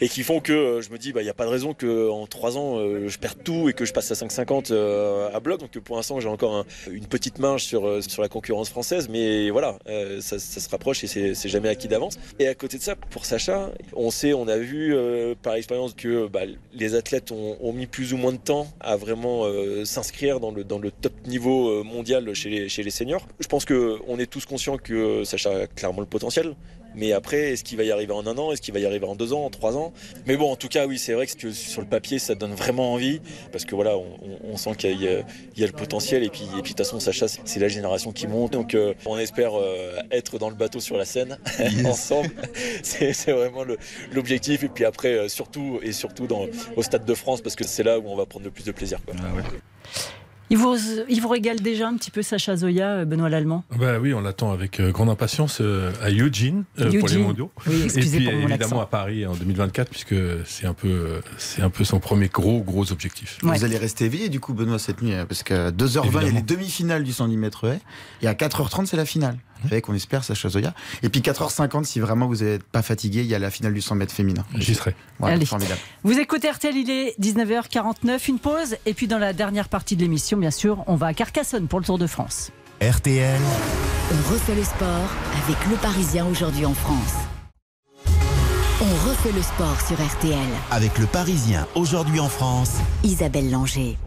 et qui font que euh, je me dis, bah, il n'y a pas de raison que en trois ans, euh, je perde tout et que je passe à 5,50 euh, à bloc. Donc pour l'instant, j'ai encore un- une petite marge sur euh, la concurrence française, mais voilà, euh, ça, se rapproche et c'est jamais acquis d'avance. Et à côté de ça, pour Sacha, on sait, on a vu euh, par expérience que bah, les athlètes ont, mis plus ou moins de temps à vraiment euh, s'inscrire dans le, top niveau euh, mondial chez les, chez les seniors. Je pense que on est tous conscients que Sacha a clairement le potentiel. Mais après, est-ce qu'il va y arriver en un an? Est-ce qu'il va y arriver en deux ans, en trois ans? Mais bon, en tout cas, oui, c'est vrai que sur le papier, ça donne vraiment envie. Parce que voilà, on, sent qu'il y, a- il y a le potentiel. Et puis, et puis de toute façon, Sacha, c'est- la génération qui monte. Donc, euh, on espère euh, être dans le bateau sur la scène [laughs] ensemble. C'est vraiment l'objectif. Et puis après, euh, surtout et surtout dans, au Stade de France, parce que c'est là où on va prendre le plus de plaisir. quoi. Il vous, il vous régale déjà un petit peu Sacha Zoya, euh, Benoît Lallemand? Bah oui, on l'attend avec euh, grande impatience euh, à Eugene pour les mondiaux. Oui, excusez Et puis pour mon évidemment accent. à Paris en 2024 puisque c'est un peu c'est un peu son premier gros gros objectif. Vous allez rester éveillé du coup, Benoît, cette nuit, hein, parce qu'à 2h20, il y a les demi-finales du 110 mètres haies, et à 4h30, c'est la finale. Avec, on espère, Sacha Zoya. Et puis 4h50, si vraiment vous n'êtes pas fatigué, il y a la finale du 100 mètres féminin. J'y serai. Voilà, Allez. formidable. Vous écoutez RTL, il est 19h49, une pause. Et puis dans la dernière partie de l'émission, bien sûr, on va à Carcassonne pour le Tour de France. RTL, On refait le sport avec le Parisien aujourd'hui en France. On refait le sport sur RTL. avec le Parisien aujourd'hui en France. Isabelle Langer.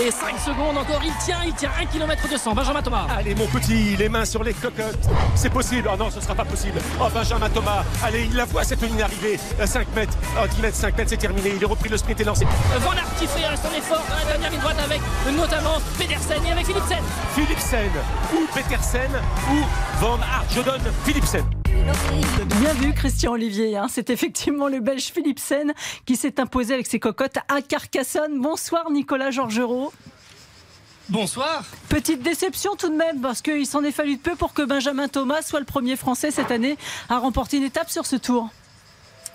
Et 5 secondes encore, il tient, il tient 1 km 200. Benjamin Thomas. Allez mon petit, les mains sur les cocottes. C'est possible. Oh non, ce sera pas possible. Oh Benjamin Thomas. Allez, il la voit cette ligne d'arrivée. 5 mètres, oh, 10 mètres, 5 mètres, c'est terminé. Il est repris, le sprint est lancé. Van Aert qui fait son effort dans la dernière ligne droite avec notamment Pedersen et avec Philipsen. Philipsen ou Petersen ou Van Aert. Je donne Philipsen. Bien vu, Christian Olivier. hein. C'est effectivement le Belge Philipsen qui s'est imposé avec ses cocottes à Carcassonne. Bonsoir, Nicolas Georgerot. Bonsoir. Petite déception tout de même, parce qu'il s'en est fallu de peu pour que Benjamin Thomas soit le premier Français cette année à remporter une étape sur ce tour.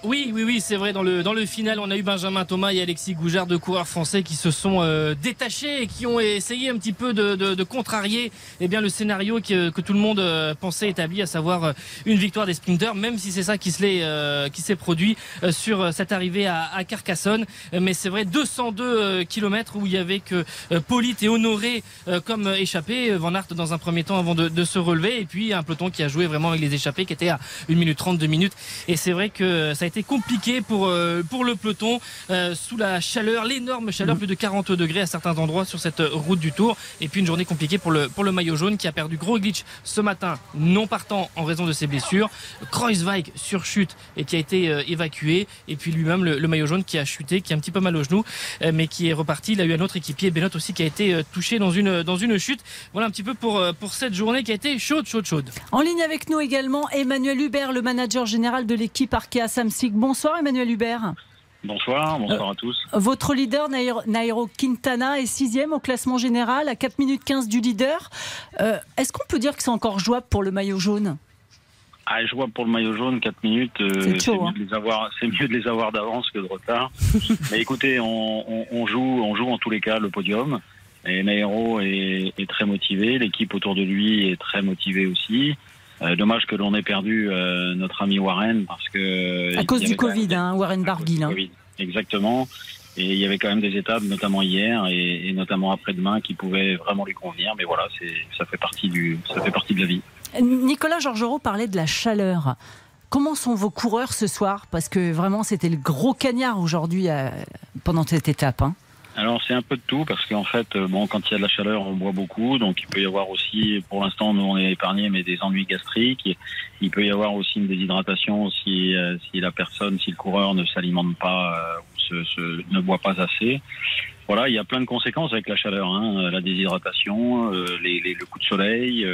Oui, oui, oui, c'est vrai. Dans le, dans le final, on a eu Benjamin Thomas et Alexis Goujard, deux coureurs français qui se sont euh, détachés et qui ont essayé un petit peu de, contrarier eh bien, le scénario que, que tout le monde euh, pensait établi, à savoir euh, une victoire des sprinters, même si c'est ça qui s'est produit sur cette arrivée à, à Carcassonne. Mais c'est vrai, 202 km où il y avait que Polite et Honoré comme échappés. Van Aert dans un premier temps avant de, de, se relever. Et puis un peloton qui a joué vraiment avec les échappés qui était à 1 minute 30, 2 minutes. Et c'est vrai que ça a été compliqué pour, euh, pour le peloton euh, sous la chaleur, l'énorme chaleur, plus de 40 degrés à certains endroits sur cette route du Tour. Et puis une journée compliquée pour le, pour le maillot jaune qui a perdu gros glitch ce matin, non partant en raison de ses blessures. Kreuzweig sur chute et qui a été euh, évacué. Et puis lui-même, le, maillot jaune qui a chuté, qui a un petit peu mal au genou, mais qui est reparti. Il a eu un autre équipier, Benot aussi, qui a été touché dans une, dans une chute. Voilà un petit peu pour, pour cette journée qui a été chaude, chaude, chaude. En ligne avec nous également, Emmanuel Hubert, le manager général de l'équipe Arkea Samsic Bonsoir Emmanuel Hubert. Bonsoir, bonsoir à tous. Votre leader, Nairo Quintana, est sixième au classement général, à 4 minutes 15 du leader. Euh, est-ce qu'on peut dire que c'est encore jouable pour le maillot jaune? Ah, jouable pour le maillot jaune, 4 minutes, euh, c'est mieux, hein. mieux, de les avoir d'avance que de retard. [laughs] Mais écoutez, on, joue, on joue en tous les cas le podium. Et Nairo est très motivé, l'équipe autour de lui est très motivée aussi. Euh, dommage que l'on ait perdu euh, notre ami Warren parce que à cause du Covid, hein, Warren Barguil. Hein. Exactement. Et il y avait quand même des étapes, notamment hier et, notamment après-demain, qui pouvaient vraiment lui convenir. Mais voilà, ça fait partie du, ça fait partie de la vie. Nicolas Georgerot parlait de la chaleur. Comment sont vos coureurs ce soir? Parce que vraiment, c'était le gros cagnard aujourd'hui euh, pendant cette étape. Hein. Alors c'est un peu de tout parce qu'en fait, euh, bon, quand il y a de la chaleur, on boit beaucoup, donc il peut y avoir aussi, pour l'instant, nous on est épargné, mais des ennuis gastriques. Il peut y avoir aussi une déshydratation si, euh, si la personne, si le coureur ne s'alimente pas euh, ou se, se, ne boit pas assez. Voilà, il y a plein de conséquences avec la chaleur, hein, la déshydratation, les, les, le coup de soleil.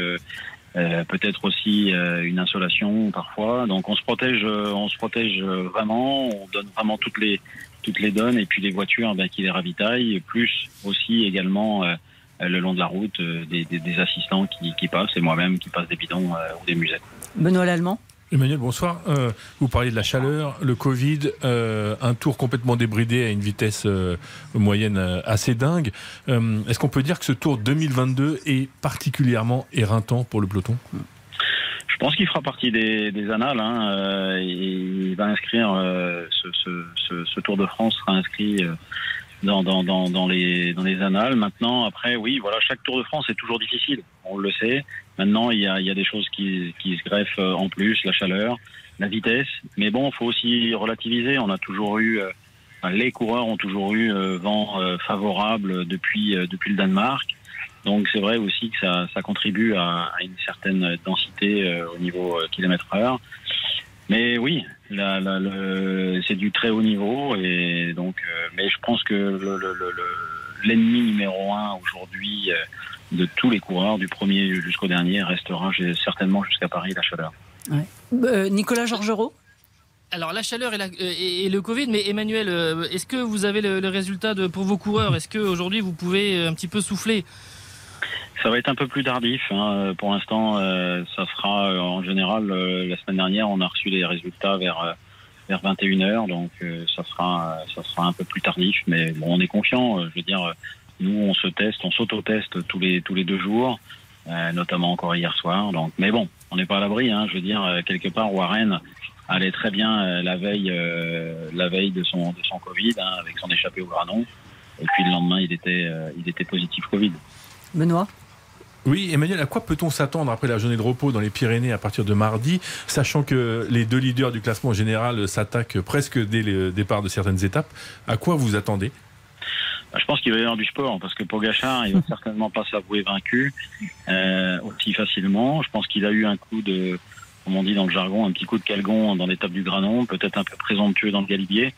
peut-être aussi une insolation parfois. Donc on se protège, on se protège vraiment. On donne vraiment toutes les toutes les donnes et puis les voitures ben, qui les ravitaillent, plus aussi également euh, le long de la route euh, des, assistants qui, passent et moi-même qui passe des bidons euh, ou des musées. Benoît Lallemand Emmanuel, bonsoir. vous parliez de la chaleur, le Covid, un tour complètement débridé à une vitesse moyenne assez dingue. Est-ce qu'on peut dire que ce tour 2022 est particulièrement éreintant pour le peloton? Pense qu'il fera partie des, des annales. Hein. Euh, il va inscrire euh, ce, ce, ce, Tour de France sera inscrit euh, dans, dans, dans, les, dans les annales. Maintenant, après, oui, voilà, chaque Tour de France est toujours difficile. On le sait. Maintenant, il y a, il y a des choses qui, qui se greffent en plus, la chaleur, la vitesse. Mais bon, faut aussi relativiser. On a toujours eu, les coureurs ont toujours eu vent favorable depuis, depuis le Danemark. Donc c'est vrai aussi que ça, ça contribue à, une certaine densité euh, au niveau euh, kilomètre heure. Mais oui, la, la, le, c'est du très haut niveau et donc. Euh, mais je pense que l'ennemi numéro un aujourd'hui de tous les coureurs, du premier jusqu'au dernier, restera certainement jusqu'à Paris la chaleur. Ouais. Nicolas Georgerot? Alors la chaleur et, et, le Covid, mais Emmanuel, est-ce que vous avez le, le résultat de, pour vos coureurs? Est-ce qu'aujourd'hui vous pouvez un petit peu souffler? Ça va être un peu plus tardif. Hein. Pour l'instant, euh, ça sera euh, en général euh, la semaine dernière, on a reçu les résultats vers vers 21 h donc ça sera ça sera un peu plus tardif. Mais bon, on est confiant. Je veux dire, nous on se teste, on s'auto-teste tous les tous les deux jours, notamment encore hier soir. Donc, mais bon, on n'est pas à l'abri. Hein. Je veux dire, quelque part, Warren allait très bien la veille la veille de son de son Covid hein, avec son échappée au granon. Et puis le lendemain, il était il était positif Covid. Benoît? Oui, Emmanuel, à quoi peut-on s'attendre après la journée de repos dans les Pyrénées à partir de mardi, sachant que les deux leaders du classement général s'attaquent presque dès le départ de certaines étapes À quoi vous attendez? Bah, je pense qu'il va y avoir du sport parce que Pogachar, il va [laughs] certainement pas s'avouer vaincu euh, aussi facilement. Je pense qu'il a eu un coup de, comme on dit dans le jargon, un petit coup de calgon dans l'étape du Granon, peut-être un peu présomptueux dans le Galibier.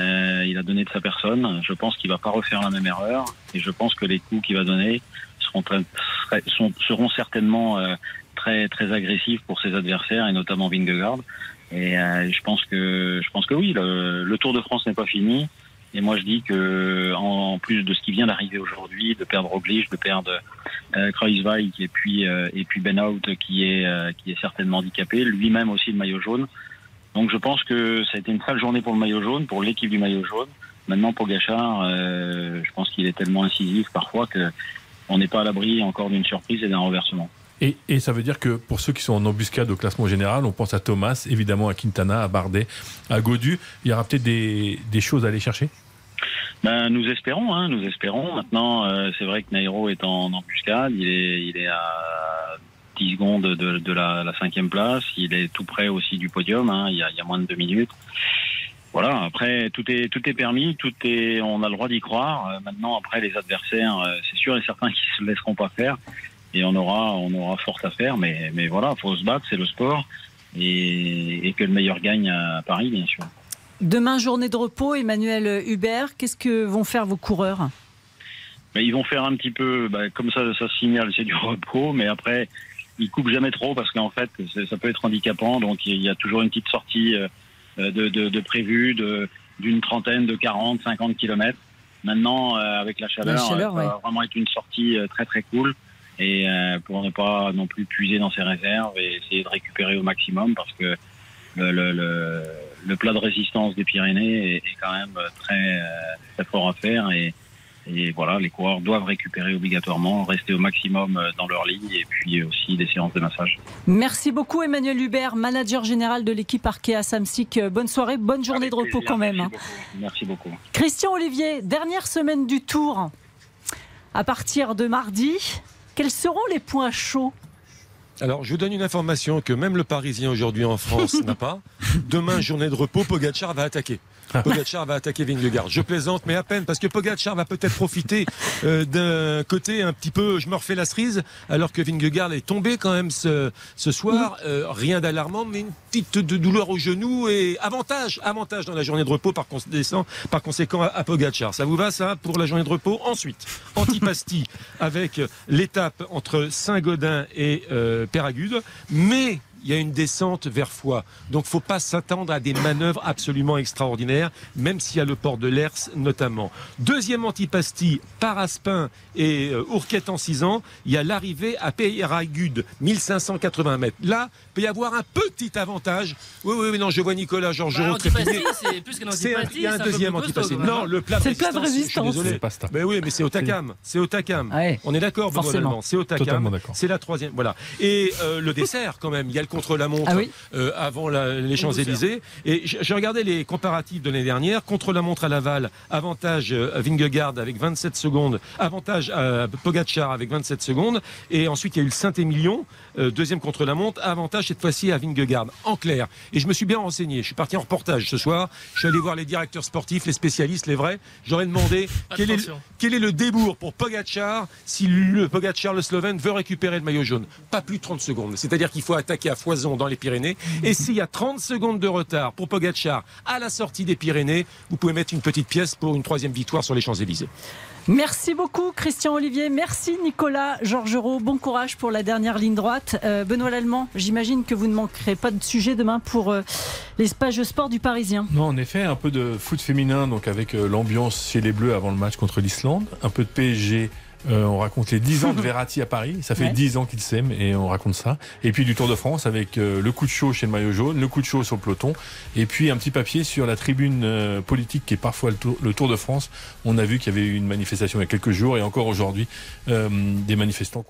Euh, il a donné de sa personne. Je pense qu'il va pas refaire la même erreur et je pense que les coups qu'il va donner seront, seront certainement euh, très très agressifs pour ses adversaires et notamment Vingegaard. Et euh, je pense que je pense que oui, le, Tour de France n'est pas fini. Et moi, je dis que en, plus de ce qui vient d'arriver aujourd'hui, de perdre Roglic, de perdre euh, Kreuzweig et puis euh, et puis Benhout qui est qui est certainement handicapé, lui-même aussi le maillot jaune. Donc je pense que ça a été une sale journée pour le maillot jaune, pour l'équipe du maillot jaune. Maintenant, pour Gachard, euh, je pense qu'il est tellement incisif parfois que on n'est pas à l'abri encore d'une surprise et d'un renversement. Et, et, ça veut dire que pour ceux qui sont en embuscade au classement général, on pense à Thomas, évidemment à Quintana, à Bardet, à Godu. Il y aura peut-être des, des choses à aller chercher? Ben, nous espérons, hein, nous espérons. Maintenant, euh, c'est vrai que Nairo est en embuscade. Il est, il est à 10 secondes de, de la, la, cinquième place. Il est tout près aussi du podium. Hein, il, y a, il y a moins de deux minutes. Voilà. Après, tout est tout est permis. Tout est. On a le droit d'y croire. Euh, maintenant, après, les adversaires, euh, c'est sûr et certain qu'ils se laisseront pas faire. Et on aura on aura fort à faire. Mais mais voilà, faut se battre. C'est le sport. Et, et que le meilleur gagne à Paris, bien sûr. Demain, journée de repos, Emmanuel Hubert, qu'est-ce que vont faire vos coureurs? Mais Ils vont faire un petit peu, bah, comme ça, ça signale, c'est du repos, mais après, ils coupent jamais trop parce qu'en fait, ça peut être handicapant, donc il y a toujours une petite sortie de, de, de prévue d'une trentaine, de 40, 50 kilomètres. Maintenant, euh, avec la chaleur, la chaleur ça ouais. va vraiment être une sortie très très cool et euh, pour ne pas non plus puiser dans ses réserves et essayer de récupérer au maximum parce que le, le, le, le, plat de résistance des Pyrénées est, est quand même très, très fort à faire et, et, voilà, les coureurs doivent récupérer obligatoirement, rester au maximum dans leur ligne et puis aussi des séances de massage. Merci beaucoup Emmanuel Hubert, manager général de l'équipe Arkea Samsic. Bonne soirée, bonne journée Avec de repos quand même. Merci beaucoup. Merci beaucoup. Christian Olivier, dernière semaine du Tour. À partir de mardi, quels seront les points chauds? Alors, je vous donne une information que même le Parisien aujourd'hui en France [laughs] n'a pas. Demain, journée de repos, Pogacar va attaquer. [laughs] Pogacar va attaquer Vingegaard. Je plaisante, mais à peine, parce que Pogacar va peut-être profiter euh, d'un côté un petit peu, je me refais la cerise, alors que Vingegaard est tombé quand même ce, ce soir. Euh, rien d'alarmant, mais une petite de douleur au genou et avantage, avantage dans la journée de repos par, conséquent, par conséquent à, à Pogacar. Ça vous va ça pour la journée de repos? Ensuite, Antipasti [laughs] avec l'étape entre Saint-Gaudin et euh, Péragude, mais il y a une descente vers Foix. Donc, faut pas s'attendre à des manœuvres absolument extraordinaires, même s'il y a le port de l'Ers notamment. Deuxième antipasti, par Aspin et euh, Ourquette en 6 ans, il y a l'arrivée à Péragude, 1580 mètres. Là, peut y avoir un petit avantage. Oui, oui, oui, non, je vois Nicolas Georgerot bah, c'est plus qu'un C'est un- antipasti. Il y a un c'est peu deuxième antipasti. Non, le plat de C'est le plat de résistance. Je suis résistance. désolé. C'est pasta. Mais oui, mais c'est au Takam. C'est au Takam. Ouais. On est d'accord, Benoît. C'est au Takam. d'accord. C'est la troisième. Voilà. Et euh, le dessert, quand même. Il y a le contre-la-montre Ah oui. euh, avant la- les Champs-Élysées. Et j'ai regardé les comparatifs de l'année dernière. Contre-la-montre à Laval, avantage euh, à Vingegaard avec 27 secondes. Avantage à Pogacar avec 27 secondes. Et ensuite, il y a eu le Saint-Émilion, euh, deuxième contre-la-montre. Avantage cette fois-ci à Vingegaard. En clair. Et je me suis bien renseigné. Je suis parti en reportage ce soir. Je suis allé voir les directeurs sportifs, les spécialistes, les vrais. J'aurais demandé [laughs] quel est, le, Attention. quel est le débours pour Pogacar si le Pogacar, le Slovène, veut récupérer le maillot jaune. Pas plus de 30 secondes. C'est-à-dire qu'il faut attaquer à foison dans les Pyrénées. Et [laughs] s'il y a 30 secondes de retard pour Pogacar à la sortie des Pyrénées, vous pouvez mettre une petite pièce pour une troisième victoire sur les Champs-Élysées. Merci beaucoup Christian Olivier, merci Nicolas Georgerot, bon courage pour la dernière ligne droite. Euh, Benoît Lallemand, j'imagine que vous ne manquerez pas de sujet demain pour euh, les pages de sport du Parisien. Non, en effet, un peu de foot féminin, donc avec euh, l'ambiance chez les Bleus avant le match contre l'Islande, un peu de PSG. Euh, on raconte les 10 ans de [laughs] Verratti à Paris. Ça fait Ouais. 10 ans qu'ils s'aiment et on raconte ça. Et puis du Tour de France avec euh, le coup de chaud chez le maillot jaune, le coup de chaud sur le peloton. Et puis un petit papier sur la tribune euh, politique qui est parfois le tour, le tour de France. On a vu qu'il y avait eu une manifestation il y a quelques jours et encore aujourd'hui euh, des manifestants.